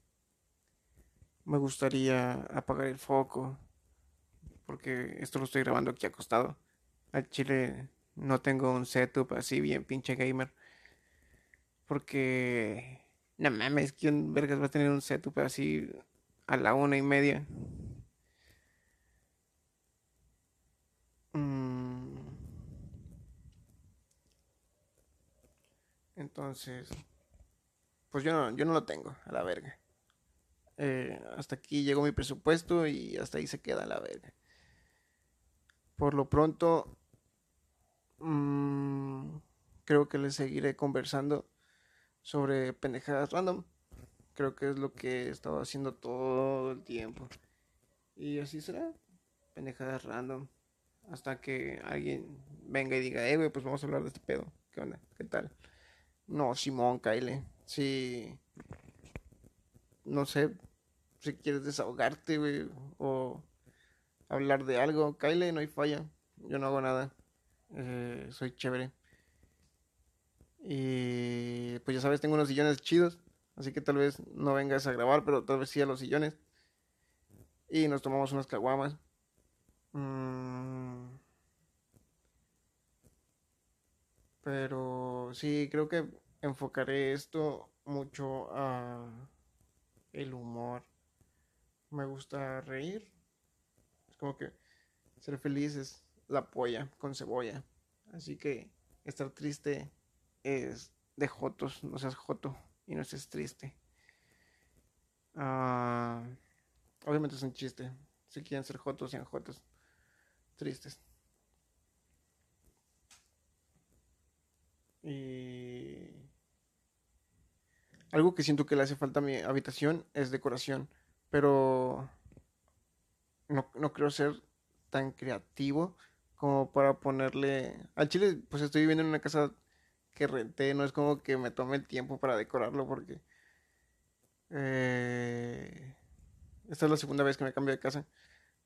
Me gustaría apagar el foco, porque esto lo estoy grabando aquí acostado. Al chile no tengo un setup así bien pinche gamer, porque no mames, ¿quién vergas va a tener un setup así a la una y media. Mm. Entonces, pues yo no, yo no lo tengo, a la verga. Eh, hasta aquí llegó mi presupuesto y hasta ahí se queda a la verga. Por lo pronto, mm, creo que les seguiré conversando sobre pendejadas random. Creo que es lo que he estado haciendo todo el tiempo. Y así será. Pendejadas random. Hasta que alguien venga y diga, eh, güey, pues vamos a hablar de este pedo. ¿Qué onda? ¿Qué tal? No, Simón, Kyle. Si. No sé. Si quieres desahogarte, güey. O hablar de algo. Kyle, no hay falla. Yo no hago nada. Eh, soy chévere. Y pues ya sabes, tengo unos sillones chidos. Así que tal vez no vengas a grabar, pero tal vez sí a los sillones. Y nos tomamos unas caguamas. Mm. Pero sí, creo que enfocaré esto mucho a el humor. Me gusta reír. Como que ser feliz es la polla con cebolla. Así que estar triste es de jotos, no seas joto y no estés triste. Uh, obviamente es un chiste. Si quieren ser jotos, sean jotos. Tristes. Y algo que siento que le hace falta a mi habitación es decoración. Pero no, no creo ser tan creativo como para ponerle... Al chile, pues estoy viviendo en una casa que renté, no es como que me tome el tiempo para decorarlo porque eh, esta es la segunda vez que me cambio de casa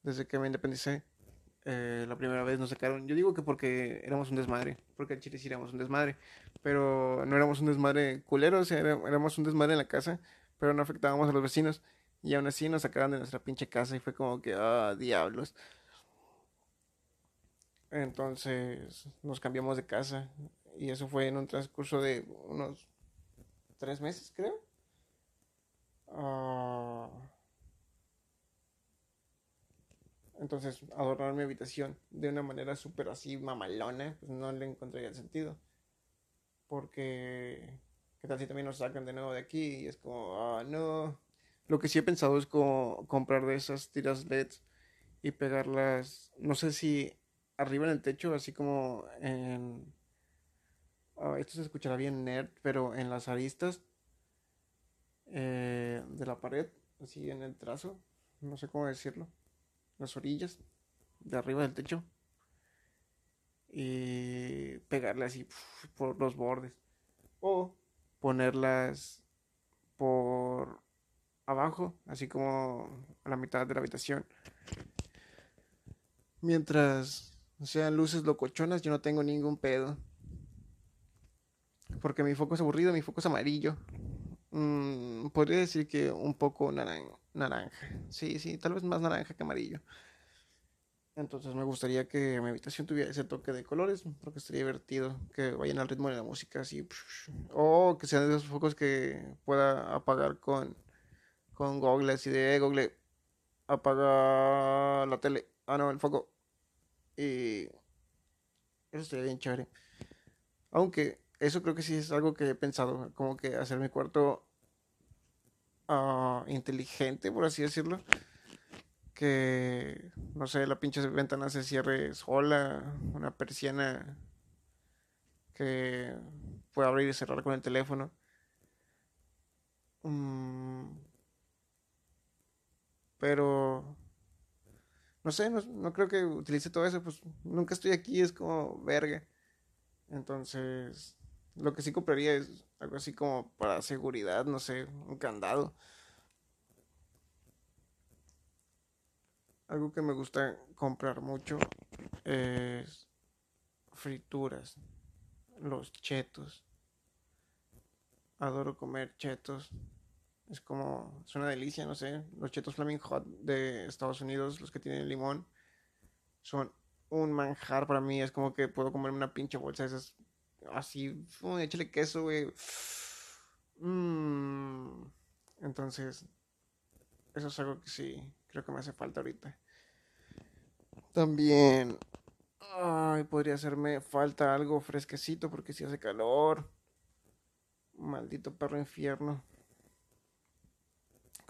desde que me independicé. Eh, la primera vez nos sacaron, yo digo que porque éramos un desmadre, porque al chile sí éramos un desmadre, pero no éramos un desmadre culero, o sea, éramos un desmadre en la casa, pero no afectábamos a los vecinos y aún así nos sacaron de nuestra pinche casa y fue como que, ah, diablos. Entonces nos cambiamos de casa y eso fue en un transcurso de unos tres meses, creo. Ah, entonces, adornar mi habitación de una manera súper así mamalona, pues no le encontraría el sentido. Porque, ¿qué tal si también nos sacan de nuevo de aquí? Y es como, ah, no. Lo que sí he pensado es comprar de esas tiras LEDs y pegarlas, no sé si arriba en el techo, así como en... Ah, esto se escuchará bien nerd, pero en las aristas eh, de la pared, así en el trazo, no sé cómo decirlo, las orillas de arriba del techo y pegarle así por los bordes o ponerlas por abajo, así como a la mitad de la habitación. Mientras sean luces locochonas, yo no tengo ningún pedo. Porque mi foco es aburrido, mi foco es amarillo. Mm, podría decir que un poco naranja. Sí, sí, tal vez más naranja que amarillo. Entonces me gustaría que mi habitación tuviera ese toque de colores, porque estaría divertido que vayan al ritmo de la música así. O que sean de esos focos que pueda apagar con, con Google, así de eh, Google, apaga la tele. Ah, no, el foco. Y eso estaría bien chévere. Aunque eso creo que sí es algo que he pensado, como que hacer mi cuarto uh, inteligente, por así decirlo. Que, no sé, la pinche ventana se cierre sola, una persiana que pueda abrir y cerrar con el teléfono. Mm, pero, no sé, no, no creo que utilice todo eso, pues nunca estoy aquí, es como verga. Entonces, lo que sí compraría es algo así como para seguridad, no sé, un candado. Algo que me gusta comprar mucho es frituras, los chetos. Adoro comer chetos. Es como, es una delicia, no sé. Los chetos Flaming Hot de Estados Unidos, los que tienen limón, son un manjar para mí. Es como que puedo comerme una pinche bolsa de esas así, échale queso, güey. Mm. Entonces, eso es algo que sí, creo que me hace falta ahorita. También, ay, podría hacerme falta algo fresquecito porque si hace calor. Maldito perro infierno.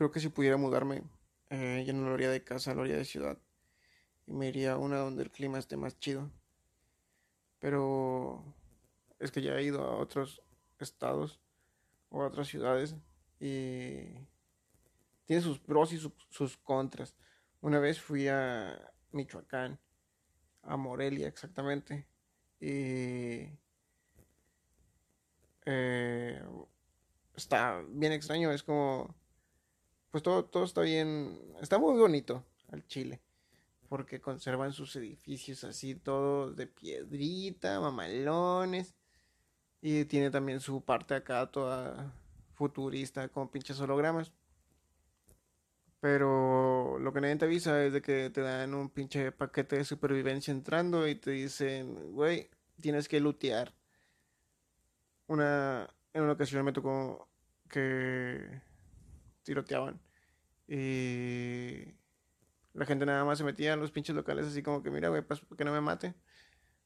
Creo que si pudiera mudarme, eh, ya no lo haría de casa, lo haría de ciudad. Y me iría a una donde el clima esté más chido. Pero es que ya he ido a otros estados o a otras ciudades y tiene sus pros y sus contras. Una vez fui a Michoacán, a Morelia exactamente, y eh, está bien extraño, es como, pues todo, todo está bien, está muy bonito al Chile porque conservan sus edificios así todos de piedrita, mamalones. Y tiene también su parte acá toda futurista con pinches hologramas. Pero lo que nadie te avisa es de que te dan un pinche paquete de supervivencia entrando y te dicen, güey, tienes que lootear. Una, en una ocasión me tocó que tiroteaban. Y la gente nada más se metía en los pinches locales así como que, mira, güey, que no me mate.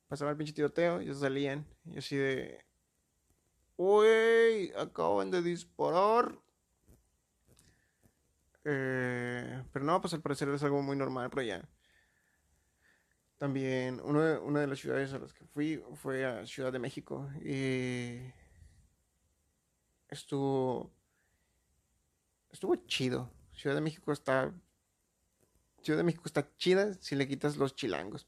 Pasaba el pinche tiroteo y salían. Y así de, Uy, acaban de disparar. Eh, pero no, pues al parecer es algo muy normal por allá. También, una de, de las ciudades a las que fui fue a Ciudad de México. Y estuvo. Estuvo chido. Ciudad de México está. Ciudad de México está chida si le quitas los chilangos.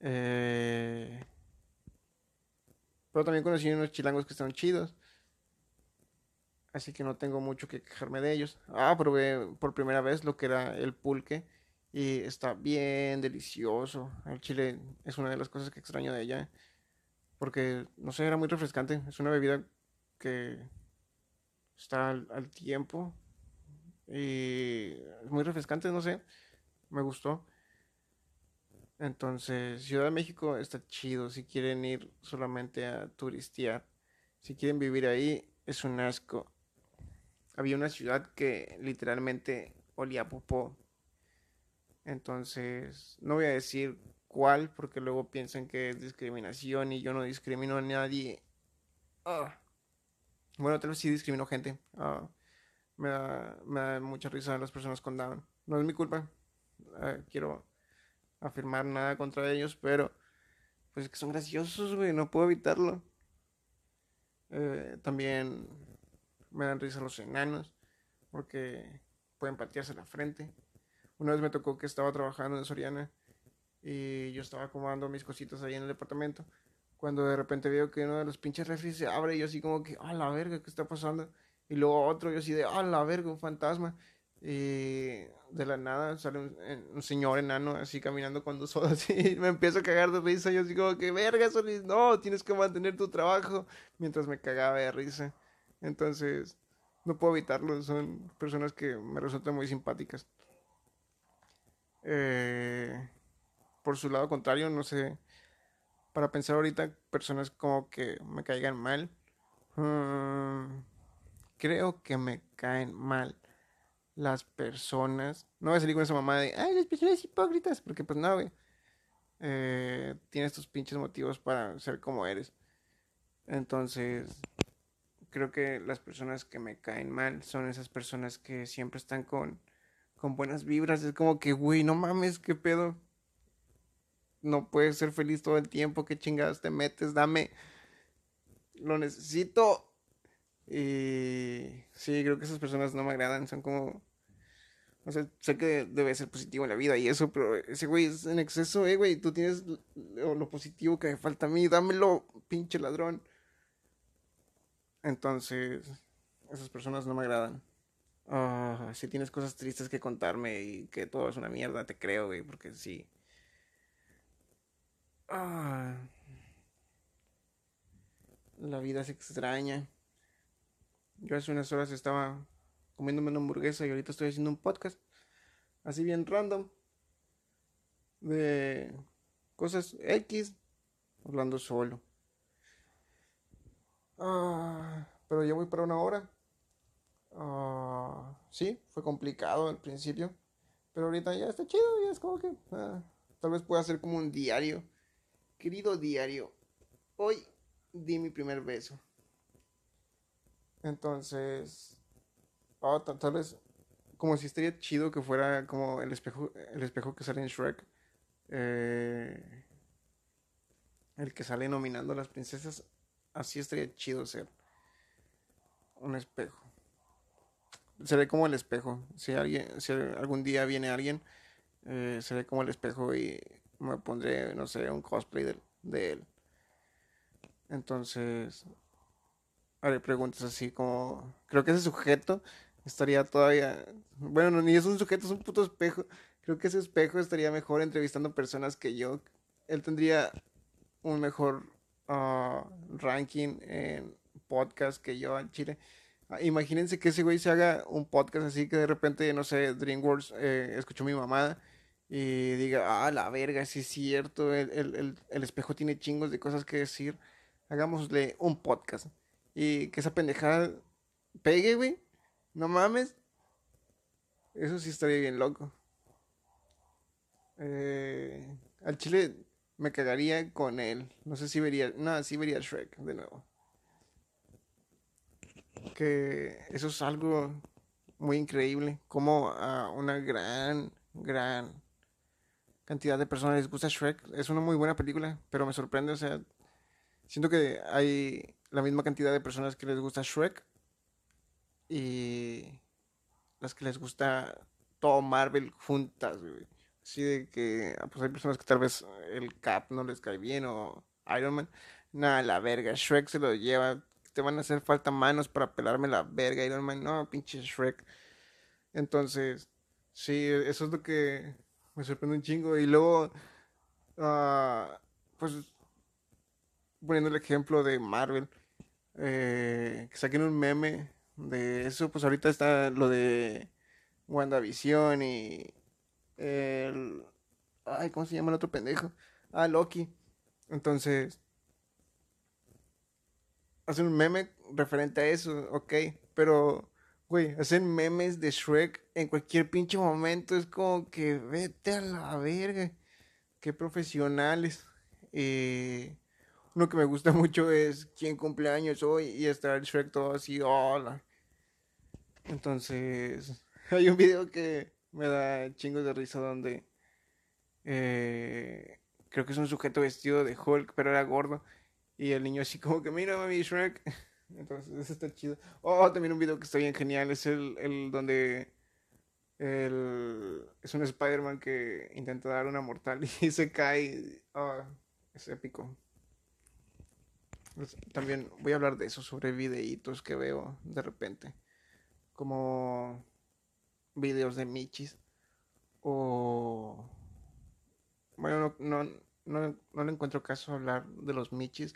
Eh pero también conocí unos chilangos que están chidos. Así que no tengo mucho que quejarme de ellos. Ah, probé por primera vez lo que era el pulque. Y está bien delicioso. El chile es una de las cosas que extraño de ella. Porque, no sé, era muy refrescante. Es una bebida que está al, al tiempo. Y muy refrescante, no sé. Me gustó. Entonces, Ciudad de México está chido si quieren ir solamente a turistear. Si quieren vivir ahí, es un asco. Había una ciudad que literalmente olía a popó. Entonces, no voy a decir cuál, porque luego piensan que es discriminación y yo no discrimino a nadie. Ah. Bueno, tal vez sí discrimino gente. Ah. Me, da, me da mucha risa las personas con Down. No es mi culpa. Ah, quiero afirmar nada contra ellos, pero pues es que son graciosos, güey, no puedo evitarlo. Eh, también me dan risa los enanos, porque pueden patearse la frente. Una vez me tocó que estaba trabajando en Soriana y yo estaba acomodando mis cositas ahí en el departamento. Cuando de repente veo que uno de los pinches refres se abre y yo así como que, ah, la verga, ¿qué está pasando? Y luego otro, yo así de, ah, la verga, un fantasma. Y de la nada sale un, señor enano así caminando con dos sodas <laughs> y me empiezo a cagar de risa. Yo digo, que verga, Solís, no, tienes que mantener tu trabajo. Mientras me cagaba de risa. Entonces, no puedo evitarlo. Son personas que me resultan muy simpáticas. Eh, por su lado contrario, no sé. Para pensar ahorita, personas como que me caigan mal. Mm, creo que me caen mal las personas. No voy a salir con esa mamá de, ay, las personas hipócritas, porque pues no, güey. Eh, tienes tus pinches motivos para ser como eres. Entonces, creo que las personas que me caen mal son esas personas que siempre están con, con buenas vibras. Es como que, güey, no mames, qué pedo. No puedes ser feliz todo el tiempo. ¿Qué chingadas te metes? Dame. Lo necesito. Y sí, creo que esas personas no me agradan. Son como o sea, sé que debe ser positivo en la vida y eso, pero ese güey es en exceso, eh, güey. Tú tienes lo, positivo que me falta a mí, dámelo, pinche ladrón. Entonces, esas personas no me agradan. Ah, si tienes cosas tristes que contarme y que todo es una mierda, te creo, güey, porque sí. Ah, la vida es extraña. Yo hace unas horas estaba comiéndome una hamburguesa y ahorita estoy haciendo un podcast. Así bien random. De cosas X. Hablando solo. Ah, pero ya voy para una hora. Ah, sí, fue complicado al principio. Pero ahorita ya está chido. Ya es como que. Ah, tal vez pueda hacer como un diario. Querido diario. Hoy di mi primer beso. Entonces Oh, tal, vez como si estaría chido que fuera como el espejo, el espejo que sale en Shrek. Eh, el que sale nominando a las princesas. Así estaría chido ser. Un espejo. Seré como el espejo. Si alguien, si algún día viene alguien, eh, seré como el espejo y me pondré, no sé, un cosplay de él. Entonces, haré preguntas así como, creo que ese sujeto estaría todavía. Bueno, ni es un sujeto, es un puto espejo. Creo que ese espejo estaría mejor entrevistando personas que yo. Él tendría un mejor ah, ranking en podcast que yo en Chile. Ah, imagínense que ese güey se haga un podcast así que de repente, no sé, DreamWorks eh, escuchó mi mamada y diga, ah, la verga, sí es cierto, el, el, el espejo tiene chingos de cosas que decir. Hagámosle un podcast. Y que esa pendejada pegue, güey no mames. Eso sí estaría bien loco. Eh, al chile me cagaría con él. No sé si vería. No, sí vería Shrek de nuevo. Que eso es algo muy increíble. Como a una gran, gran cantidad de personas les gusta Shrek. Es una muy buena película, pero me sorprende. O sea, siento que hay la misma cantidad de personas que les gusta Shrek y las que les gusta todo Marvel juntas, güey. Así de que, ah, pues hay personas que tal vez el Cap no les cae bien o Iron Man. Nada, la verga, Shrek se lo lleva. Te van a hacer falta manos para pelarme la verga, Iron Man. No, pinche Shrek. Entonces, sí, eso es lo que me sorprende un chingo. Y luego, uh, pues, poniendo el ejemplo de Marvel, eh, que saquen un meme de eso, pues ahorita está lo de WandaVision y el... Ay, ¿cómo se llama el otro pendejo? Ah, Loki. Entonces, hacen un meme referente a eso, ok. Pero, güey, hacen memes de Shrek en cualquier pinche momento. Es como que vete a la verga. Qué profesionales. Eh, uno que me gusta mucho es quién cumpleaños hoy y está el Shrek todo así, hola. Entonces, <laughs> hay un video que me da chingos de risa donde eh, creo que es un sujeto vestido de Hulk, pero era gordo. Y el niño así como que, mira, mami, Shrek. <laughs> Entonces, eso está chido. Oh, también un video que está bien genial. Es el, el donde el, es un Spider-Man que intenta dar una mortal <laughs> y se cae. Oh, es épico. Pues, también voy a hablar de eso, sobre videitos que veo de repente. Como videos de Michis. O... Bueno, no, no, no, no le encuentro caso hablar de los Michis.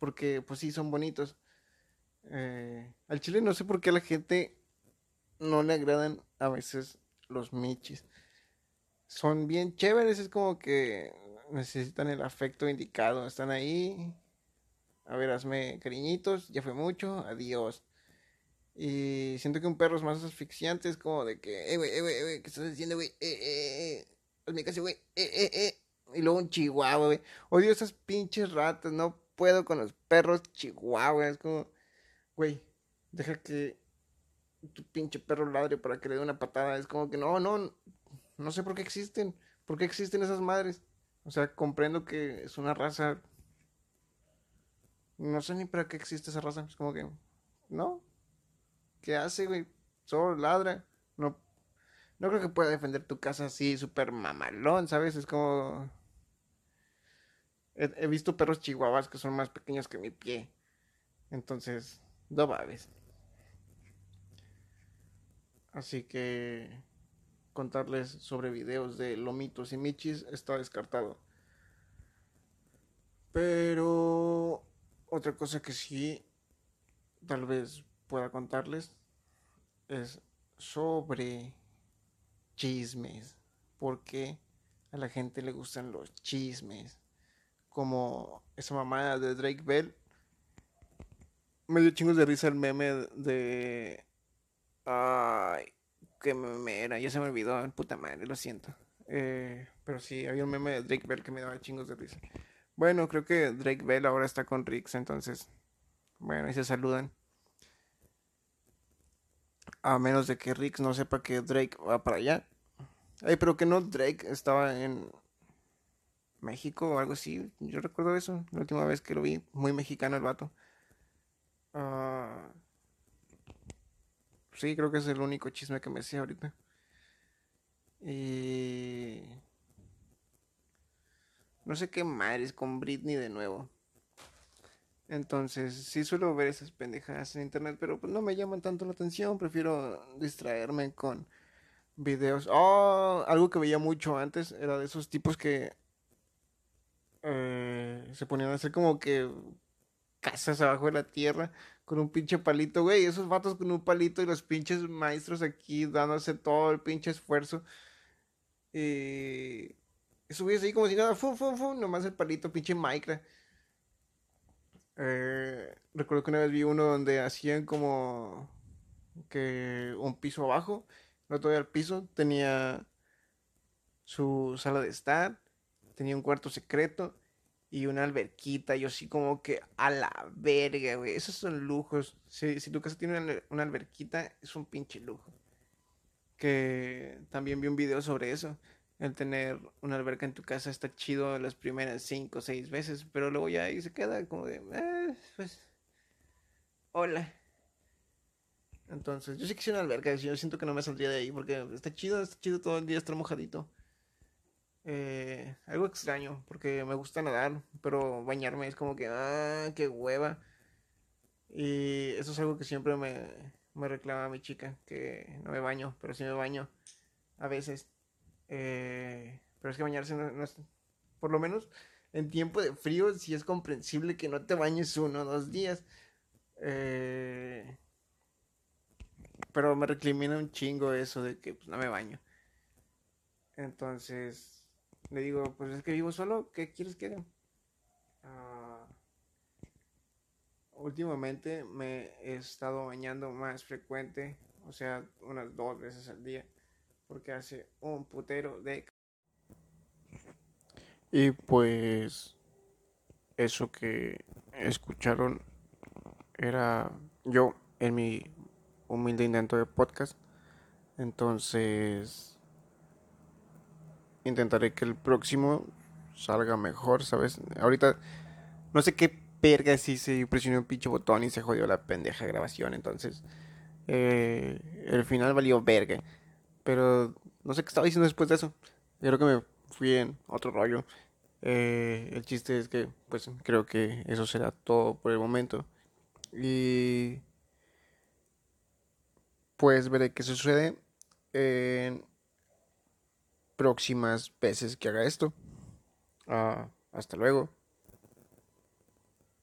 Porque pues sí, son bonitos. Eh, al chile no sé por qué a la gente no le agradan a veces los Michis. Son bien chéveres, es como que necesitan el afecto indicado. Están ahí. A ver, hazme cariñitos, ya fue mucho, adiós. Y siento que un perro es más asfixiante, es como de que, eh, güey, eh, güey, eh, ¿qué estás haciendo, güey? Eh, eh, eh, hazme caso, güey, eh, eh, eh. Y luego un chihuahua, güey. Odio esas pinches ratas, no puedo con los perros chihuahua. Es como, güey, deja que tu pinche perro ladre para que le dé una patada. Es como que no, no, no sé por qué existen. ¿Por qué existen esas madres? O sea, comprendo que es una raza. No sé ni para qué existe esa raza. Es como que, no, ¿Qué hace, güey? Solo ladra. No, no creo que pueda defender tu casa así, súper mamalón, ¿sabes? Es como... He, visto perros chihuahuas que son más pequeños que mi pie. Entonces, no babes. Así que contarles sobre videos de lomitos y michis está descartado. Pero otra cosa que sí, tal vez pueda contarles es sobre chismes. Porque a la gente le gustan los chismes. Como esa mamá de Drake Bell. Me dio chingos de risa el meme de. Ay, qué meme era. Ya se me olvidó, puta madre, lo siento. Eh, pero sí, había un meme de Drake Bell que me daba chingos de risa. Bueno, creo que Drake Bell ahora está con Rix, entonces. Bueno, y se saludan. A menos de que Rick no sepa que Drake va para allá. Ay, pero que no Drake estaba en México o algo así. Yo recuerdo eso, la última vez que lo vi. Muy mexicano el vato. Uh, sí, creo que es el único chisme que me sé ahorita. Y... No sé qué madres con Britney de nuevo. Entonces, sí suelo ver esas pendejadas en internet, pero pues no me llaman tanto la atención. Prefiero distraerme con videos. Oh, algo que veía mucho antes era de esos tipos que eh, se ponían a hacer como que casas abajo de la tierra con un pinche palito, güey. Esos vatos con un palito y los pinches maestros aquí dándose todo el pinche esfuerzo. Y subías ahí como si nada, fu, fu, fu, nomás el palito, pinche Minecraft. Eh, recuerdo que una vez vi uno donde hacían como que un piso abajo, no todo el piso, tenía su sala de estar, tenía un cuarto secreto y una alberquita. Yo así como que a la verga, güey. Esos son lujos. Si, si tu casa tiene una, alberquita, es un pinche lujo. Que también vi un video sobre eso el tener una alberca en tu casa está chido las primeras cinco o seis veces, pero luego ya ahí se queda como de, eh, pues, hola. Entonces, yo sí quisiera una alberca, yo siento que no me saldría de ahí porque está chido, está chido todo el día estar mojadito. Eh, algo extraño, porque me gusta nadar, pero bañarme es como que, ah, qué hueva. Y eso es algo que siempre me, me reclama mi chica, que no me baño, pero sí me baño a veces. Eh, pero es que bañarse no, es... Por lo menos en tiempo de frío sí es comprensible que no te bañes uno o dos días. Eh, pero me recrimina un chingo eso de que pues, no me baño. Entonces, le digo, pues es que vivo solo, ¿qué quieres que haga? Ah, últimamente me he estado bañando más frecuente, o sea, unas dos veces al día, porque hace un putero de... Y pues eso que escucharon era yo en mi humilde intento de podcast. Entonces intentaré que el próximo salga mejor, ¿sabes? Ahorita no sé qué perga si se presionó un pinche botón y se jodió la pendeja grabación, entonces eh, el final valió verga. Pero no sé qué estaba diciendo después de eso. Yo creo que me fui en otro rollo. Eh, el chiste es que, pues, creo que eso será todo por el momento. Y pues veré qué sucede en próximas veces que haga esto. Ah, hasta luego.